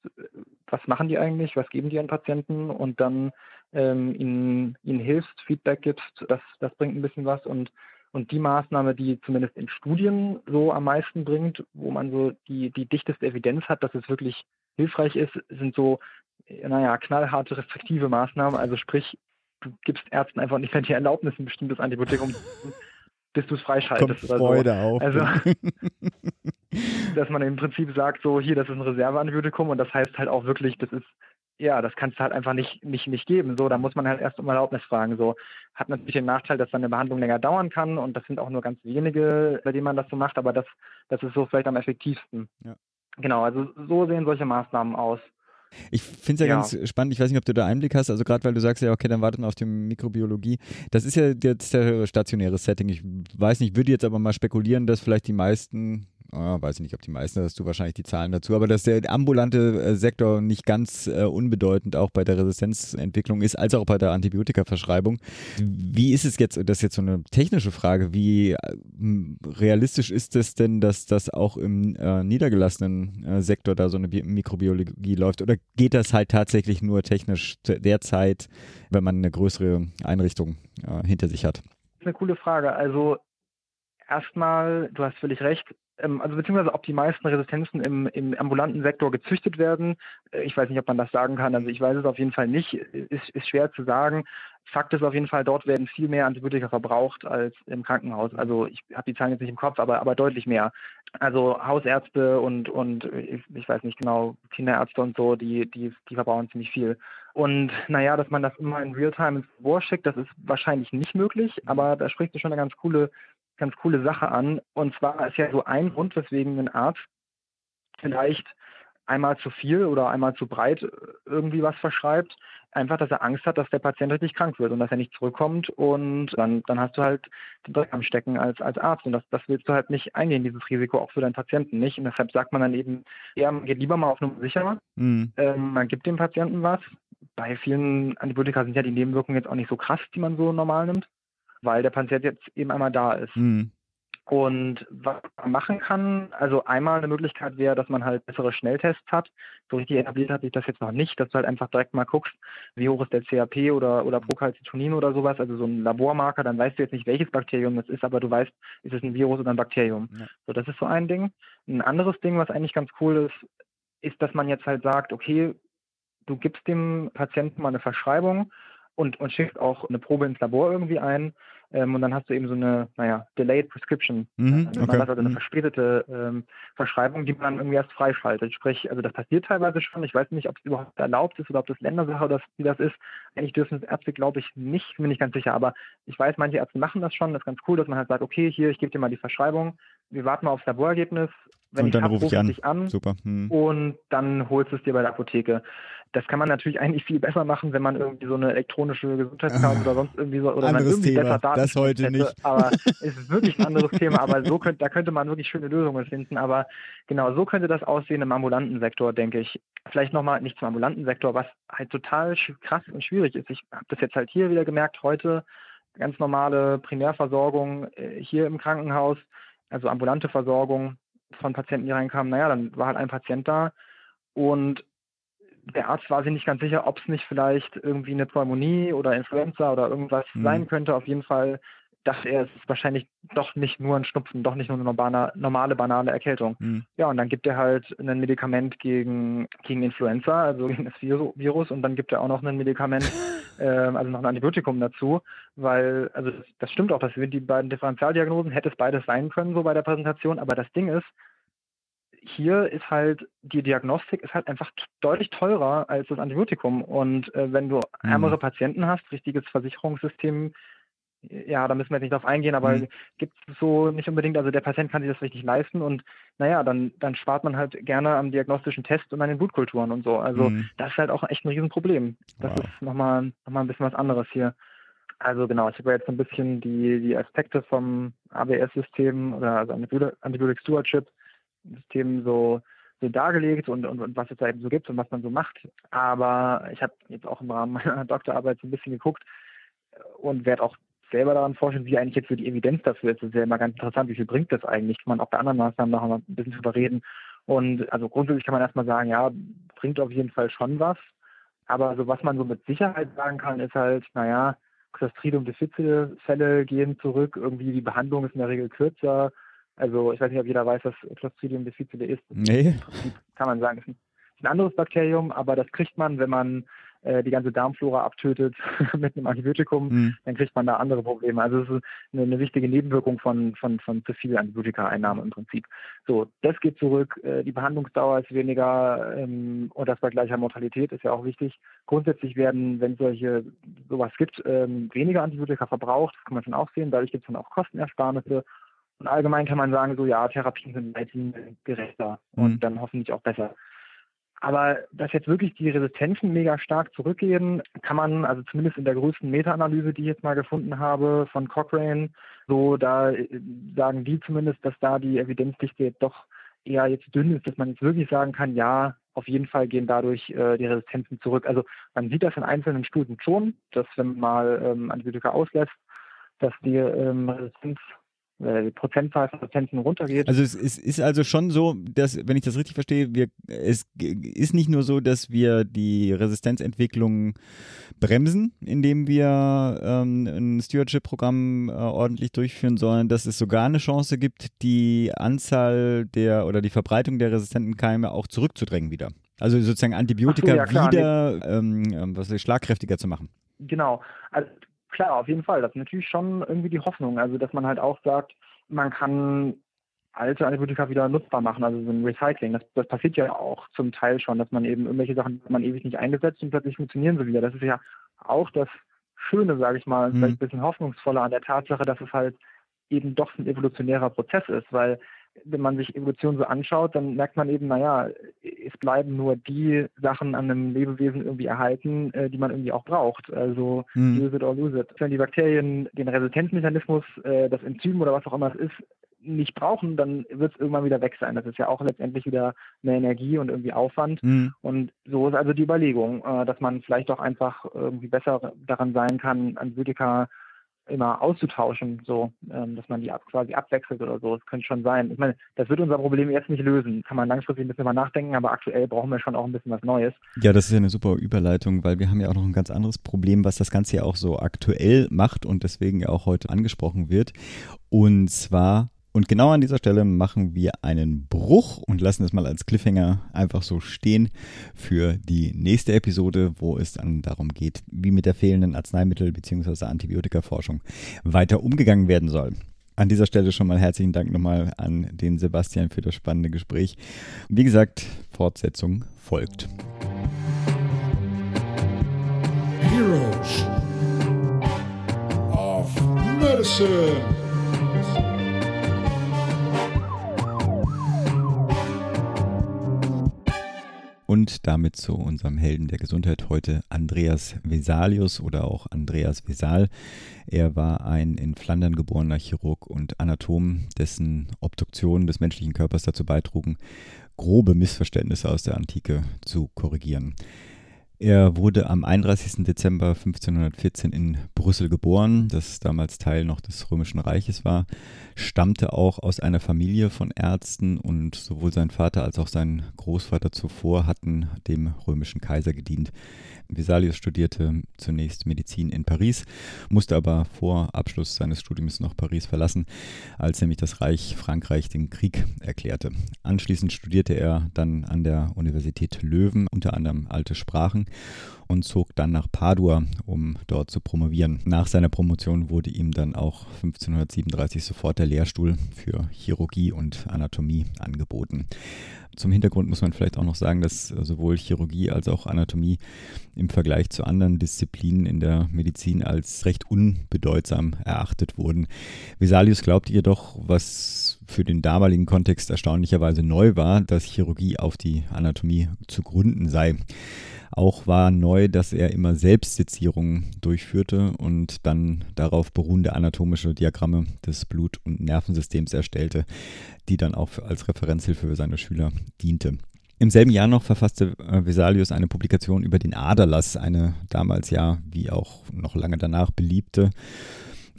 was machen die eigentlich, was geben die an Patienten und dann ähm, ihnen, ihnen hilfst, Feedback gibst, das, das bringt ein bisschen was und und die Maßnahme, die zumindest in Studien so am meisten bringt, wo man so die, die dichteste Evidenz hat, dass es wirklich hilfreich ist, sind so naja, knallharte restriktive Maßnahmen. Also sprich, du gibst Ärzten einfach nicht mehr die Erlaubnis, ein bestimmtes Antibiotikum, bis du es freischaltest. Kommt Freude so. auf. Also, *laughs* dass man im Prinzip sagt, so hier, das ist ein Reserveantibiotikum und das heißt halt auch wirklich, das ist ja, das kannst du halt einfach nicht, nicht, nicht geben. So, da muss man halt erst um Erlaubnis fragen. So, hat natürlich den Nachteil, dass dann eine Behandlung länger dauern kann und das sind auch nur ganz wenige, bei denen man das so macht, aber das, das ist so vielleicht am effektivsten. Ja. Genau, also so sehen solche Maßnahmen aus. Ich finde es ja, ja, ganz spannend. Ich weiß nicht, ob du da Einblick hast. Also gerade weil du sagst ja, okay, dann warten wir auf die Mikrobiologie. Das ist ja jetzt der stationäre Setting. Ich weiß nicht, würde jetzt aber mal spekulieren, dass vielleicht die meisten oh, weiß ich nicht, ob die meisten, hast du wahrscheinlich die Zahlen dazu, aber dass der ambulante äh, Sektor nicht ganz äh, unbedeutend auch bei der Resistenzentwicklung ist, als auch bei der Antibiotikaverschreibung. Wie ist es jetzt, das ist jetzt so eine technische Frage, wie äh, realistisch ist es denn, dass das auch im äh, niedergelassenen äh, Sektor da so eine Bi Mikrobiologie läuft? Oder geht das halt tatsächlich nur technisch derzeit, wenn man eine größere Einrichtung äh, hinter sich hat? Das ist eine coole Frage. Also erstmal, du hast völlig recht, also beziehungsweise ob die meisten Resistenzen im, im ambulanten Sektor gezüchtet werden. Äh, ich weiß nicht, ob man das sagen kann. Also ich weiß es auf jeden Fall nicht. Ist, ist schwer zu sagen. Fakt ist auf jeden Fall, dort werden viel mehr Antibiotika verbraucht als im Krankenhaus. Also ich habe die Zahlen jetzt nicht im Kopf, aber, aber deutlich mehr. Also Hausärzte und, und ich, ich weiß nicht genau, Kinderärzte und so, die, die, die verbrauchen ziemlich viel. Und naja, dass man das immer in Realtime ins Labor schickt, das ist wahrscheinlich nicht möglich, aber da spricht du schon eine ganz coole ganz coole Sache an. Und zwar ist ja so ein Grund, weswegen ein Arzt vielleicht einmal zu viel oder einmal zu breit irgendwie was verschreibt, einfach, dass er Angst hat, dass der Patient richtig krank wird und dass er nicht zurückkommt und dann, dann hast du halt den Dreck am Stecken als, als Arzt und das, das willst du halt nicht eingehen, dieses Risiko auch für deinen Patienten nicht und deshalb sagt man dann eben, ja, man geht lieber mal auf Nummer sicher, mhm. ähm, man gibt dem Patienten was. Bei vielen Antibiotika sind ja die Nebenwirkungen jetzt auch nicht so krass, die man so normal nimmt weil der Patient jetzt eben einmal da ist. Mhm. Und was man machen kann, also einmal eine Möglichkeit wäre, dass man halt bessere Schnelltests hat. So richtig etabliert hat sich das jetzt noch nicht, dass du halt einfach direkt mal guckst, wie hoch ist der CAP oder, oder Procalcitonin oder sowas, also so ein Labormarker, dann weißt du jetzt nicht, welches Bakterium das ist, aber du weißt, ist es ein Virus oder ein Bakterium. Ja. So, das ist so ein Ding. Ein anderes Ding, was eigentlich ganz cool ist, ist, dass man jetzt halt sagt, okay, du gibst dem Patienten mal eine Verschreibung und, und schickst auch eine Probe ins Labor irgendwie ein. Ähm, und dann hast du eben so eine, naja, Delayed Prescription. Mhm, also okay. also eine mhm. verspätete ähm, Verschreibung, die man dann irgendwie erst freischaltet. Sprich, also das passiert teilweise schon. Ich weiß nicht, ob es überhaupt erlaubt ist oder ob das Ländersache oder wie das ist. Eigentlich dürfen es Ärzte, glaube ich, nicht, bin ich ganz sicher. Aber ich weiß, manche Ärzte machen das schon. Das ist ganz cool, dass man halt sagt, okay, hier, ich gebe dir mal die Verschreibung. Wir warten mal aufs Laborergebnis wenn und dann rufe ich ruf an. dich an Super. Hm. und dann holst du es dir bei der Apotheke. Das kann man natürlich eigentlich viel besser machen, wenn man irgendwie so eine elektronische Gesundheitskarte oder sonst irgendwie so oder man Anderes irgendwie Thema, besser Daten das heute hätte. nicht. Aber *laughs* es ist wirklich ein anderes Thema, aber so könnte, da könnte man wirklich schöne Lösungen finden. Aber genau, so könnte das aussehen im ambulanten Sektor, denke ich. Vielleicht nochmal nicht zum ambulanten Sektor, was halt total krass und schwierig ist. Ich habe das jetzt halt hier wieder gemerkt, heute ganz normale Primärversorgung äh, hier im Krankenhaus, also ambulante Versorgung von Patienten, die reinkamen. Naja, dann war halt ein Patient da und der Arzt war sich nicht ganz sicher, ob es nicht vielleicht irgendwie eine Pneumonie oder Influenza oder irgendwas Mhm. sein könnte. Auf jeden Fall dachte er, es ist wahrscheinlich doch nicht nur ein Schnupfen, doch nicht nur eine normale, normale banale Erkältung. Hm. Ja, und dann gibt er halt ein Medikament gegen, gegen Influenza, also gegen das Viru- Virus, und dann gibt er auch noch ein Medikament, *laughs* ähm, also noch ein Antibiotikum dazu, weil, also das, das stimmt auch, das sind die beiden Differentialdiagnosen, hätte es beides sein können, so bei der Präsentation, aber das Ding ist, hier ist halt, die Diagnostik ist halt einfach deutlich teurer als das Antibiotikum. Und äh, wenn du ärmere Patienten hast, richtiges Versicherungssystem, ja, da müssen wir jetzt nicht drauf eingehen, aber Mhm. gibt es so nicht unbedingt, also der Patient kann sich das richtig leisten und naja, dann, dann spart man halt gerne am diagnostischen Test und an den Blutkulturen und so. Also Hm. das ist halt auch echt ein Riesenproblem. Das Wow. ist nochmal noch mal ein bisschen was anderes hier. Also genau, ich habe jetzt so ein bisschen die, die Aspekte vom ABS-System oder also Antibiotic Antibiotic Stewardship System so, so dargelegt und, und, und was es da eben so gibt und was man so macht. Aber ich habe jetzt auch im Rahmen meiner Doktorarbeit so ein bisschen geguckt und werde auch selber daran forschen, wie eigentlich jetzt so die Evidenz dafür ist. Das ist ja immer ganz interessant, wie viel bringt das eigentlich? Kann man auch bei anderen Maßnahmen noch ein bisschen drüber reden. Und also grundsätzlich kann man erstmal sagen, ja, bringt auf jeden Fall schon was. Aber so was man so mit Sicherheit sagen kann, ist halt, naja, Clostridium difficile Fälle gehen zurück, irgendwie die Behandlung ist in der Regel kürzer. Also ich weiß nicht, ob jeder weiß, was Clostridium difficile ist. Nee. Kann man sagen, ist ein anderes Bakterium, aber das kriegt man, wenn man äh, die ganze Darmflora abtötet *laughs* mit einem Antibiotikum, Hm. dann kriegt man da andere Probleme. Also es ist eine, eine wichtige Nebenwirkung von, von, von zu viel Antibiotika-Einnahme im Prinzip. So, das geht zurück, äh, die Behandlungsdauer ist weniger ähm, und das bei gleicher Mortalität ist ja auch wichtig. Grundsätzlich werden, wenn solche sowas gibt, ähm, weniger Antibiotika verbraucht, das kann man schon auch sehen, dadurch gibt es dann auch Kostenersparnisse. Und allgemein kann man sagen, so ja, Therapien sind leitliniengerechter Mhm. und dann hoffentlich auch besser. Aber dass jetzt wirklich die Resistenzen mega stark zurückgehen, kann man, also zumindest in der größten Meta-Analyse, die ich jetzt mal gefunden habe von Cochrane, so da äh, sagen die zumindest, dass da die Evidenzdichte jetzt doch eher jetzt dünn ist, dass man jetzt wirklich sagen kann, ja, auf jeden Fall gehen dadurch äh, die Resistenzen zurück. Also man sieht das in einzelnen Studien schon, dass wenn man mal ähm, Antibiotika auslässt, dass die ähm, Resistenz die Prozentzahl von Resistenzen runtergeht. Also es, es ist also schon so, dass, wenn ich das richtig verstehe, wir, es ist nicht nur so, dass wir die Resistenzentwicklung bremsen, indem wir ähm, ein Stewardship-Programm äh, ordentlich durchführen, sondern dass es sogar eine Chance gibt, die Anzahl der oder die Verbreitung der resistenten Keime auch zurückzudrängen wieder. Also sozusagen Antibiotika so, ja, klar, wieder ähm, ähm, was ich, schlagkräftiger zu machen. Genau. Also klar, auf jeden Fall. Das ist natürlich schon irgendwie die Hoffnung. Also dass man halt auch sagt, man kann alte Antibiotika wieder nutzbar machen, also so ein Recycling. Das, das passiert ja auch zum Teil schon, dass man eben irgendwelche Sachen, die man ewig nicht eingesetzt und plötzlich funktionieren sie wieder. Das ist ja auch das Schöne, sage ich mal, Mhm. vielleicht ein bisschen hoffnungsvoller an der Tatsache, dass es halt eben doch ein evolutionärer Prozess ist, weil wenn man sich Evolution so anschaut, dann merkt man eben, naja, es bleiben nur die Sachen an einem Lebewesen irgendwie erhalten, äh, die man irgendwie auch braucht. Also Hm. use it or lose it. Wenn die Bakterien den Resistenzmechanismus, äh, das Enzym oder was auch immer es ist, nicht brauchen, dann wird es irgendwann wieder weg sein. Das ist ja auch letztendlich wieder mehr Energie und irgendwie Aufwand. Hm. Und so ist also die Überlegung, äh, dass man vielleicht auch einfach irgendwie besser daran sein kann, Antibiotika immer auszutauschen, so, ähm, dass man die ab, quasi abwechselt oder so. Das könnte schon sein. Ich meine, das wird unser Problem jetzt nicht lösen. Kann man langfristig ein bisschen mal nachdenken, aber aktuell brauchen wir schon auch ein bisschen was Neues. Ja, das ist ja eine super Überleitung, weil wir haben ja auch noch ein ganz anderes Problem, was das Ganze ja auch so aktuell macht und deswegen ja auch heute angesprochen wird. Und zwar, und genau an dieser Stelle machen wir einen Bruch und lassen es mal als Cliffhanger einfach so stehen für die nächste Episode, wo es dann darum geht, wie mit der fehlenden Arzneimittel- bzw. Antibiotikaforschung weiter umgegangen werden soll. An dieser Stelle schon mal herzlichen Dank nochmal an den Sebastian für das spannende Gespräch. Wie gesagt, Fortsetzung folgt. Heroes of Medicine. Und damit zu unserem Helden der Gesundheit heute Andreas Vesalius oder auch Andreas Vesal. Er war ein in Flandern geborener Chirurg und Anatom, dessen Obduktionen des menschlichen Körpers dazu beitrugen, grobe Missverständnisse aus der Antike zu korrigieren. Er wurde am 31. Dezember 1514 in Brüssel geboren, das damals Teil noch des Römischen Reiches war, stammte auch aus einer Familie von Ärzten und sowohl sein Vater als auch sein Großvater zuvor hatten dem römischen Kaiser gedient. Vesalius studierte zunächst Medizin in Paris, musste aber vor Abschluss seines Studiums noch Paris verlassen, als nämlich das Reich Frankreich den Krieg erklärte. Anschließend studierte er dann an der Universität Löwen unter anderem alte Sprachen und zog dann nach Padua, um dort zu promovieren. Nach seiner Promotion wurde ihm dann auch 1537 sofort der Lehrstuhl für Chirurgie und Anatomie angeboten. Zum Hintergrund muss man vielleicht auch noch sagen, dass sowohl Chirurgie als auch Anatomie im Vergleich zu anderen Disziplinen in der Medizin als recht unbedeutsam erachtet wurden. Vesalius glaubte jedoch, was für den damaligen Kontext erstaunlicherweise neu war, dass Chirurgie auf die Anatomie zu gründen sei. Auch war neu, dass er immer Selbstsezierungen durchführte und dann darauf beruhende anatomische Diagramme des Blut- und Nervensystems erstellte, die dann auch als Referenzhilfe für seine Schüler diente. Im selben Jahr noch verfasste äh, Vesalius eine Publikation über den Aderlass, eine damals ja, wie auch noch lange danach beliebte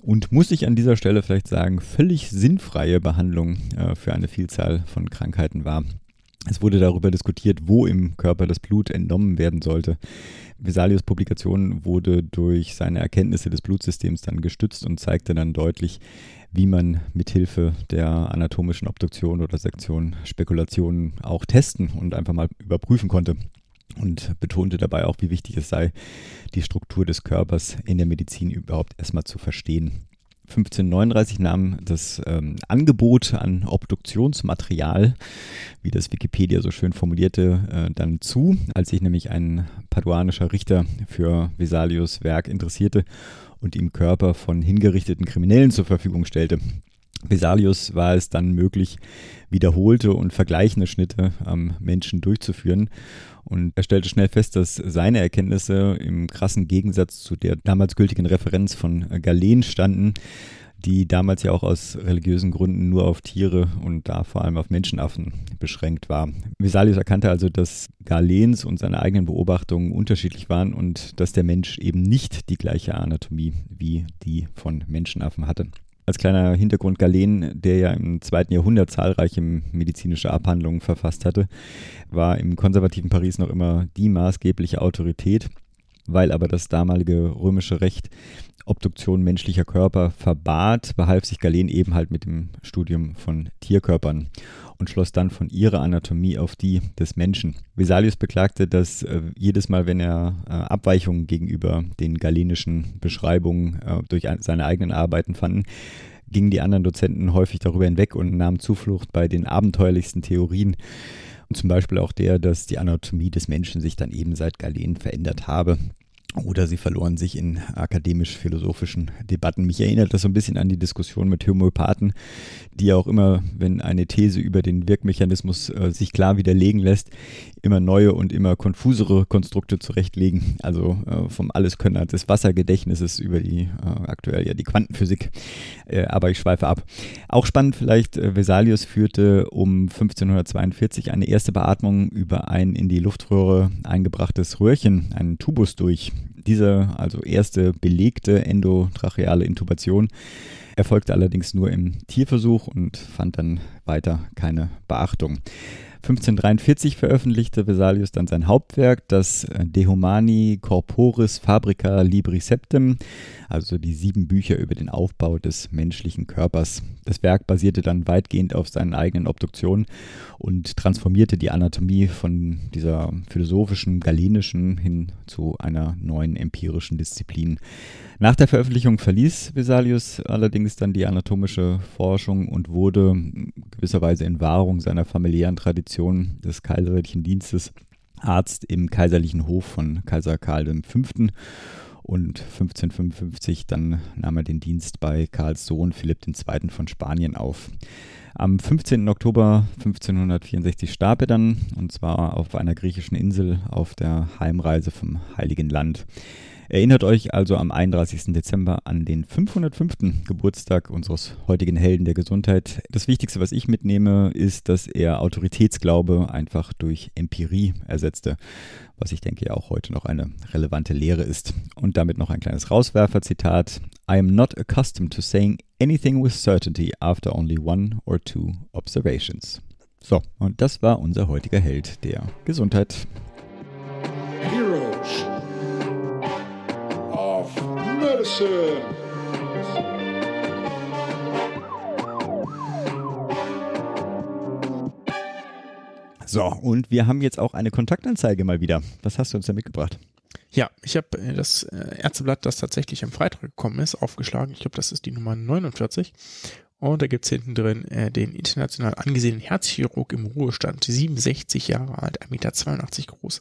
und muss ich an dieser Stelle vielleicht sagen, völlig sinnfreie Behandlung äh, für eine Vielzahl von Krankheiten war. Es wurde darüber diskutiert, wo im Körper das Blut entnommen werden sollte. Vesalius Publikation wurde durch seine Erkenntnisse des Blutsystems dann gestützt und zeigte dann deutlich, wie man mithilfe der anatomischen Obduktion oder Sektion Spekulationen auch testen und einfach mal überprüfen konnte. Und betonte dabei auch, wie wichtig es sei, die Struktur des Körpers in der Medizin überhaupt erstmal zu verstehen. 1539 nahm das ähm, Angebot an Obduktionsmaterial, wie das Wikipedia so schön formulierte, äh, dann zu, als sich nämlich ein paduanischer Richter für Vesalius Werk interessierte und ihm Körper von hingerichteten Kriminellen zur Verfügung stellte. Vesalius war es dann möglich, wiederholte und vergleichende Schnitte am Menschen durchzuführen. Und er stellte schnell fest, dass seine Erkenntnisse im krassen Gegensatz zu der damals gültigen Referenz von Galen standen, die damals ja auch aus religiösen Gründen nur auf Tiere und da vor allem auf Menschenaffen beschränkt war. Vesalius erkannte also, dass Galens und seine eigenen Beobachtungen unterschiedlich waren und dass der Mensch eben nicht die gleiche Anatomie wie die von Menschenaffen hatte. Als kleiner Hintergrund Galen, der ja im zweiten Jahrhundert zahlreiche medizinische Abhandlungen verfasst hatte, war im konservativen Paris noch immer die maßgebliche Autorität, weil aber das damalige römische Recht Obduktion menschlicher Körper verbat, behalf sich Galen eben halt mit dem Studium von Tierkörpern und schloss dann von ihrer Anatomie auf die des Menschen. Vesalius beklagte, dass äh, jedes Mal, wenn er äh, Abweichungen gegenüber den galenischen Beschreibungen äh, durch ein, seine eigenen Arbeiten fanden, gingen die anderen Dozenten häufig darüber hinweg und nahmen Zuflucht bei den abenteuerlichsten Theorien. Zum Beispiel auch der, dass die Anatomie des Menschen sich dann eben seit Galen verändert habe oder sie verloren sich in akademisch-philosophischen Debatten. Mich erinnert das so ein bisschen an die Diskussion mit Homöopathen, die auch immer, wenn eine These über den Wirkmechanismus äh, sich klar widerlegen lässt, immer neue und immer konfusere Konstrukte zurechtlegen. Also äh, vom Alleskönner des Wassergedächtnisses über die äh, aktuell ja die Quantenphysik. Äh, aber ich schweife ab. Auch spannend vielleicht, äh, Vesalius führte um 1542 eine erste Beatmung über ein in die Luftröhre eingebrachtes Röhrchen, einen Tubus durch. Diese, also erste belegte endotracheale Intubation, erfolgte allerdings nur im Tierversuch und fand dann weiter keine Beachtung. 1543 veröffentlichte Vesalius dann sein Hauptwerk, das De Humani Corporis Fabrica Libri Septem, also die sieben Bücher über den Aufbau des menschlichen Körpers. Das Werk basierte dann weitgehend auf seinen eigenen Obduktionen und transformierte die Anatomie von dieser philosophischen, galenischen hin zu einer neuen empirischen Disziplin. Nach der Veröffentlichung verließ Vesalius allerdings dann die anatomische Forschung und wurde gewisserweise in Wahrung seiner familiären Tradition des kaiserlichen Dienstes Arzt im kaiserlichen Hof von Kaiser Karl V. Und 1555 dann nahm er den Dienst bei Karls Sohn Philipp II. von Spanien auf. Am 15. Oktober 1564 starb er dann, und zwar auf einer griechischen Insel auf der Heimreise vom Heiligen Land. Erinnert euch also am 31. Dezember an den 505. Geburtstag unseres heutigen Helden der Gesundheit. Das Wichtigste, was ich mitnehme, ist, dass er Autoritätsglaube einfach durch Empirie ersetzte, was ich denke ja auch heute noch eine relevante Lehre ist. Und damit noch ein kleines Rauswerfer-Zitat. I am not accustomed to saying anything with certainty after only one or two observations. So, und das war unser heutiger Held der Gesundheit. Medicine. So, und wir haben jetzt auch eine Kontaktanzeige mal wieder. Was hast du uns da mitgebracht? Ja, ich habe äh, das äh, Ärzteblatt, das tatsächlich am Freitag gekommen ist, aufgeschlagen. Ich glaube, das ist die Nummer 49. Und da gibt's hinten drin äh, den international angesehenen Herzchirurg im Ruhestand, 67 Jahre alt, 1,82 Meter groß.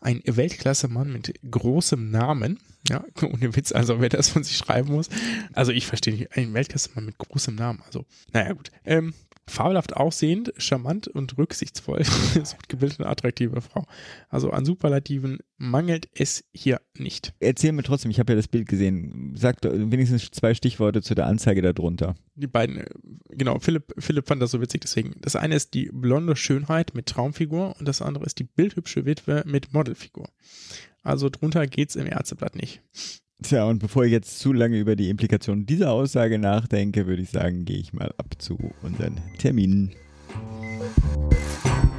Ein Weltklasse-Mann mit großem Namen. Ja, *laughs* ohne Witz, also wer das von sich schreiben muss. Also ich verstehe nicht, ein Weltklasse-Mann mit großem Namen. Also, naja gut. Ähm, fabelhaft aussehend, charmant und rücksichtsvoll. *laughs* so gebildete, attraktive Frau. Also an Superlativen mangelt es hier nicht. Erzähl mir trotzdem, ich habe ja das Bild gesehen. Sag wenigstens zwei Stichworte zu der Anzeige darunter. Die beiden, äh, genau, Philipp, Philipp fand das so witzig, deswegen. Das eine ist die blonde Schönheit mit Traumfigur und das andere ist die bildhübsche Witwe mit Modelfigur. Also drunter geht's im Ärzteblatt nicht. Tja, und bevor ich jetzt zu lange über die Implikationen dieser Aussage nachdenke, würde ich sagen, gehe ich mal ab zu unseren Terminen.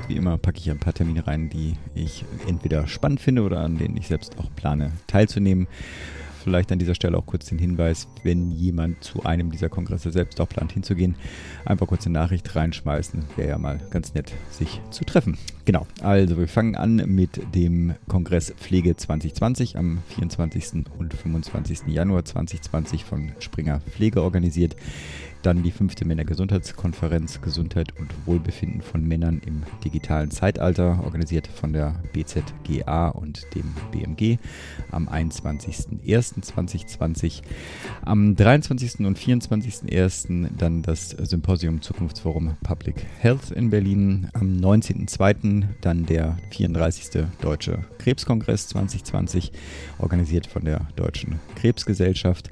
Wie immer packe ich ein paar Termine rein, die ich entweder spannend finde oder an denen ich selbst auch plane teilzunehmen. Vielleicht an dieser Stelle auch kurz den Hinweis, wenn jemand zu einem dieser Kongresse selbst auch plant hinzugehen, einfach kurz eine Nachricht reinschmeißen. Wäre ja mal ganz nett, sich zu treffen. Genau, also wir fangen an mit dem Kongress Pflege 2020 am 24. und 25. Januar 2020 von Springer Pflege organisiert. Dann die fünfte Männergesundheitskonferenz Gesundheit und Wohlbefinden von Männern im digitalen Zeitalter, organisiert von der BZGA und dem BMG am 21.01.2020. Am 23. und 24.01. dann das Symposium Zukunftsforum Public Health in Berlin. Am 19.02. dann der 34. Deutsche Krebskongress 2020, organisiert von der Deutschen Krebsgesellschaft.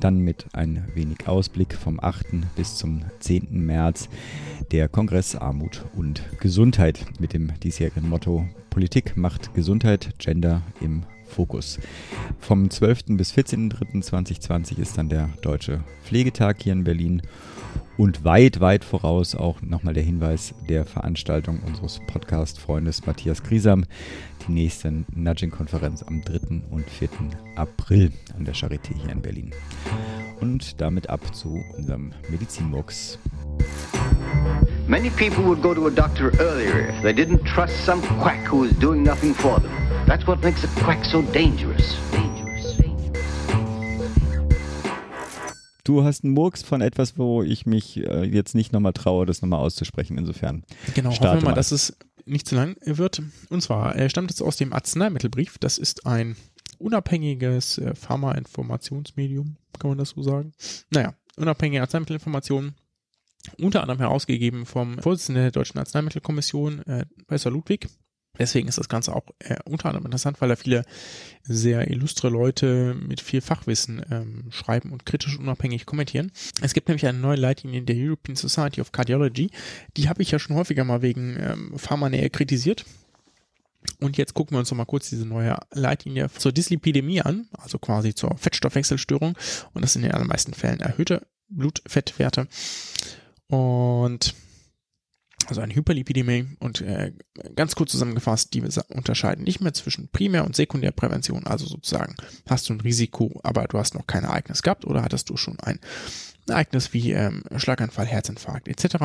Dann mit ein wenig Ausblick vom 8 bis zum 10. März der Kongress Armut und Gesundheit mit dem diesjährigen Motto Politik macht Gesundheit, Gender im Fokus. Vom 12. bis 14.03.2020 ist dann der Deutsche Pflegetag hier in Berlin. Und weit, weit voraus auch nochmal der Hinweis der Veranstaltung unseres Podcast-Freundes Matthias Griesam. Die nächste Nudging-Konferenz am 3. und 4. April an der Charité hier in Berlin. Und damit ab zu unserem Medizinmux. Many people would go to a doctor earlier if they didn't trust some quack who is doing nothing for them. That's what makes a quack so dangerous. Dangerous. Du hast einen Murks von etwas, wo ich mich äh, jetzt nicht nochmal traue, das nochmal auszusprechen. Insofern. Genau, hoffen wir mal, mal. dass es nicht zu lang wird. Und zwar äh, stammt es aus dem Arzneimittelbrief. Das ist ein unabhängiges äh, Pharmainformationsmedium, kann man das so sagen? Naja, unabhängige Arzneimittelinformationen, unter anderem herausgegeben vom Vorsitzenden der Deutschen Arzneimittelkommission, äh, Professor Ludwig. Deswegen ist das Ganze auch äh, unter anderem interessant, weil da viele sehr illustre Leute mit viel Fachwissen ähm, schreiben und kritisch unabhängig kommentieren. Es gibt nämlich eine neue Leitlinie der European Society of Cardiology. Die habe ich ja schon häufiger mal wegen ähm, Pharmanähe kritisiert. Und jetzt gucken wir uns noch mal kurz diese neue Leitlinie zur Dyslipidemie an, also quasi zur Fettstoffwechselstörung. Und das sind in den allermeisten Fällen erhöhte Blutfettwerte. Und also eine Hyperlipidemie und äh, ganz kurz zusammengefasst, die unterscheiden nicht mehr zwischen Primär- und Sekundärprävention, also sozusagen hast du ein Risiko, aber du hast noch kein Ereignis gehabt oder hattest du schon ein Ereignis wie ähm, Schlaganfall, Herzinfarkt etc.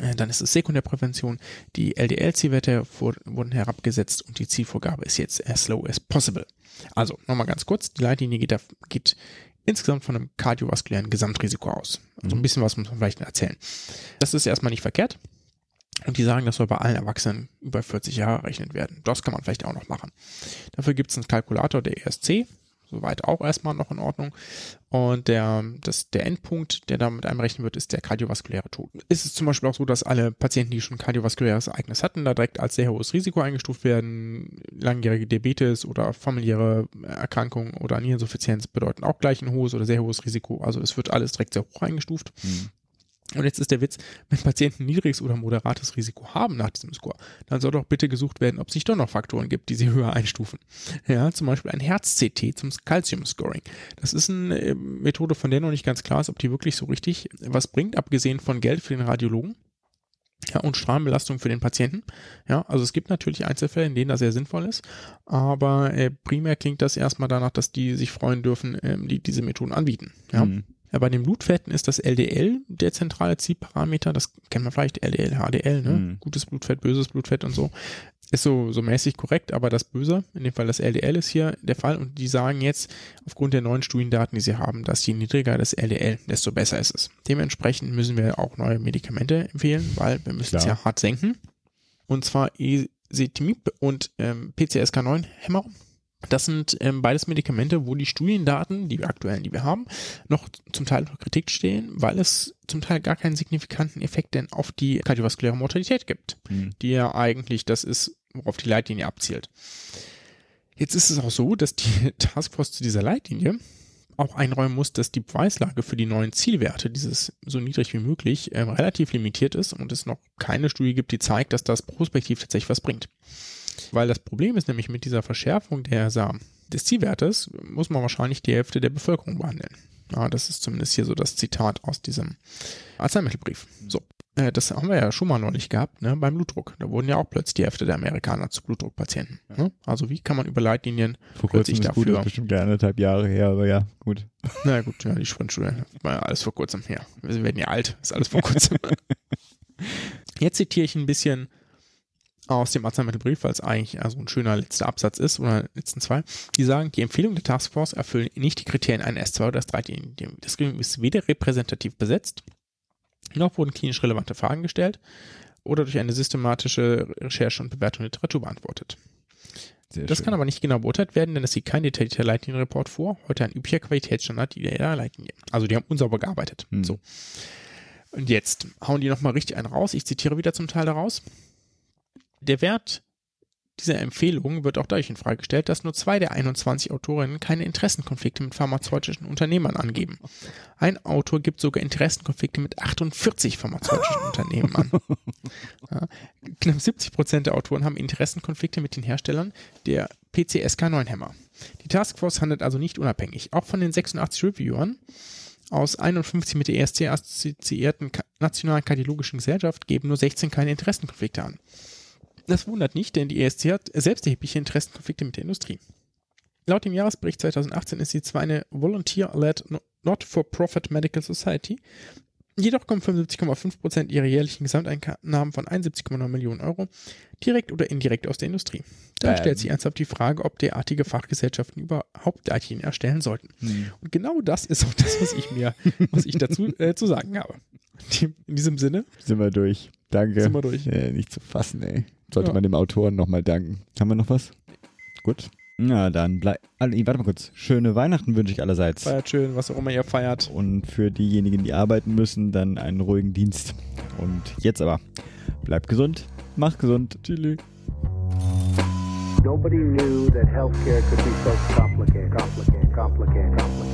Äh, Dann ist es Sekundärprävention. Die LDL-Zielwerte wurden herabgesetzt und die Zielvorgabe ist jetzt as low as possible. Also nochmal ganz kurz, die Leitlinie geht, da, geht insgesamt von einem kardiovaskulären Gesamtrisiko aus. Also ein bisschen was muss man vielleicht erzählen. Das ist erstmal nicht verkehrt. Und die sagen, das soll bei allen Erwachsenen über 40 Jahre errechnet werden. Das kann man vielleicht auch noch machen. Dafür gibt es einen Kalkulator der ESC, soweit auch erstmal noch in Ordnung. Und der, das, der Endpunkt, der damit einberechnet wird, ist der kardiovaskuläre Tod. Ist es zum Beispiel auch so, dass alle Patienten, die schon kardiovaskuläres Ereignis hatten, da direkt als sehr hohes Risiko eingestuft werden. Langjährige Diabetes oder familiäre Erkrankungen oder Niereninsuffizienz bedeuten auch gleich ein hohes oder sehr hohes Risiko. Also es wird alles direkt sehr hoch eingestuft. Mhm. Und jetzt ist der Witz, wenn Patienten niedriges oder moderates Risiko haben nach diesem Score, dann soll doch bitte gesucht werden, ob es nicht doch noch Faktoren gibt, die sie höher einstufen. Ja, zum Beispiel ein Herz-CT zum Calcium-Scoring. Das ist eine äh, Methode, von der noch nicht ganz klar ist, ob die wirklich so richtig was bringt, abgesehen von Geld für den Radiologen. Ja, und Strahlenbelastung für den Patienten. Ja, also es gibt natürlich Einzelfälle, in denen das sehr sinnvoll ist, aber äh, primär klingt das erstmal danach, dass die sich freuen dürfen, ähm, die diese Methoden anbieten. Ja. Mhm. Ja, bei den Blutfetten ist das LDL der zentrale Zielparameter. Das kennt man vielleicht, LDL, HDL, ne? Mhm. Gutes Blutfett, böses Blutfett und so. Ist so, so mäßig korrekt, aber das Böse, in dem Fall das LDL ist hier der Fall und die sagen jetzt, aufgrund der neuen Studiendaten, die sie haben, dass je niedriger das LDL, desto besser ist es. Dementsprechend müssen wir auch neue Medikamente empfehlen, weil wir müssen es ja hart senken. Und zwar Esetimib und ähm, PCSK9-Hämmer das sind ähm, beides Medikamente, wo die Studiendaten, die aktuellen, die wir haben, noch zum Teil unter Kritik stehen, weil es zum Teil gar keinen signifikanten Effekt denn auf die kardiovaskuläre Mortalität gibt, mhm. die ja eigentlich das ist, worauf die Leitlinie abzielt. Jetzt ist es auch so, dass die *laughs* Taskforce zu dieser Leitlinie auch einräumen muss, dass die Preislage für die neuen Zielwerte, dieses so niedrig wie möglich, äh, relativ limitiert ist und es noch keine Studie gibt, die zeigt, dass das prospektiv tatsächlich was bringt. Weil das Problem ist nämlich mit dieser Verschärfung der, des Zielwertes, muss man wahrscheinlich die Hälfte der Bevölkerung behandeln. Ja, das ist zumindest hier so das Zitat aus diesem Arzneimittelbrief. So. Äh, das haben wir ja schon mal neulich gehabt, ne, beim Blutdruck. Da wurden ja auch plötzlich die Hälfte der Amerikaner zu Blutdruckpatienten. Ne? Also wie kann man über Leitlinien Vor plötzlich ist dafür... Gut, ist bestimmt anderthalb Jahre her, aber ja, gut. *laughs* Na gut, ja, die Sprintschule war ja alles vor kurzem her. Wir werden ja alt, ist alles vor kurzem. *laughs* Jetzt zitiere ich ein bisschen aus dem Arzneimittelbrief, weil es eigentlich also ein schöner letzter Absatz ist, oder letzten zwei, die sagen, die Empfehlungen der Taskforce erfüllen nicht die Kriterien einer S2 oder S3. Das Gremium ist weder repräsentativ besetzt, noch wurden klinisch relevante Fragen gestellt oder durch eine systematische Recherche und Bewertung der Literatur beantwortet. Sehr das schön. kann aber nicht genau beurteilt werden, denn es sieht kein detaillierter Leitlinienreport vor. Heute ein üblicher Qualitätsstandard der Leitlinie. Also die haben unsauber gearbeitet. Hm. So. Und jetzt hauen die nochmal richtig einen raus. Ich zitiere wieder zum Teil daraus. Der Wert dieser Empfehlung wird auch dadurch in Frage gestellt, dass nur zwei der 21 Autorinnen keine Interessenkonflikte mit pharmazeutischen Unternehmern angeben. Ein Autor gibt sogar Interessenkonflikte mit 48 pharmazeutischen *laughs* Unternehmen an. Ja, knapp 70 Prozent der Autoren haben Interessenkonflikte mit den Herstellern der PCSK9-Hämmer. Die Taskforce handelt also nicht unabhängig. Auch von den 86 Reviewern aus 51 mit der ESC assoziierten Nationalen Kardiologischen Gesellschaft geben nur 16 keine Interessenkonflikte an. Das wundert nicht, denn die ESC hat selbst erhebliche Interessenkonflikte mit der Industrie. Laut dem Jahresbericht 2018 ist sie zwar eine Volunteer-led Not-for-Profit Medical Society, jedoch kommen 75,5% ihrer jährlichen Gesamteinnahmen von 71,9 Millionen Euro direkt oder indirekt aus der Industrie. Da ähm. stellt sich ernsthaft die Frage, ob derartige Fachgesellschaften überhaupt Leitlinien erstellen sollten. Hm. Und genau das ist auch das, was ich mir, was ich dazu äh, zu sagen habe. In diesem Sinne. Sind wir durch. Danke. Sind wir durch. Äh, nicht zu fassen, ey. Sollte ja. man dem Autoren nochmal danken. Haben wir noch was? Gut. Na, dann bleib. Warte mal kurz. Schöne Weihnachten wünsche ich allerseits. Feiert schön, was auch immer ihr feiert. Und für diejenigen, die arbeiten müssen, dann einen ruhigen Dienst. Und jetzt aber. Bleibt gesund, macht gesund. Tschüss. Nobody knew that healthcare could be so complicated, complicated, complicated, complicated, complicated, complicated.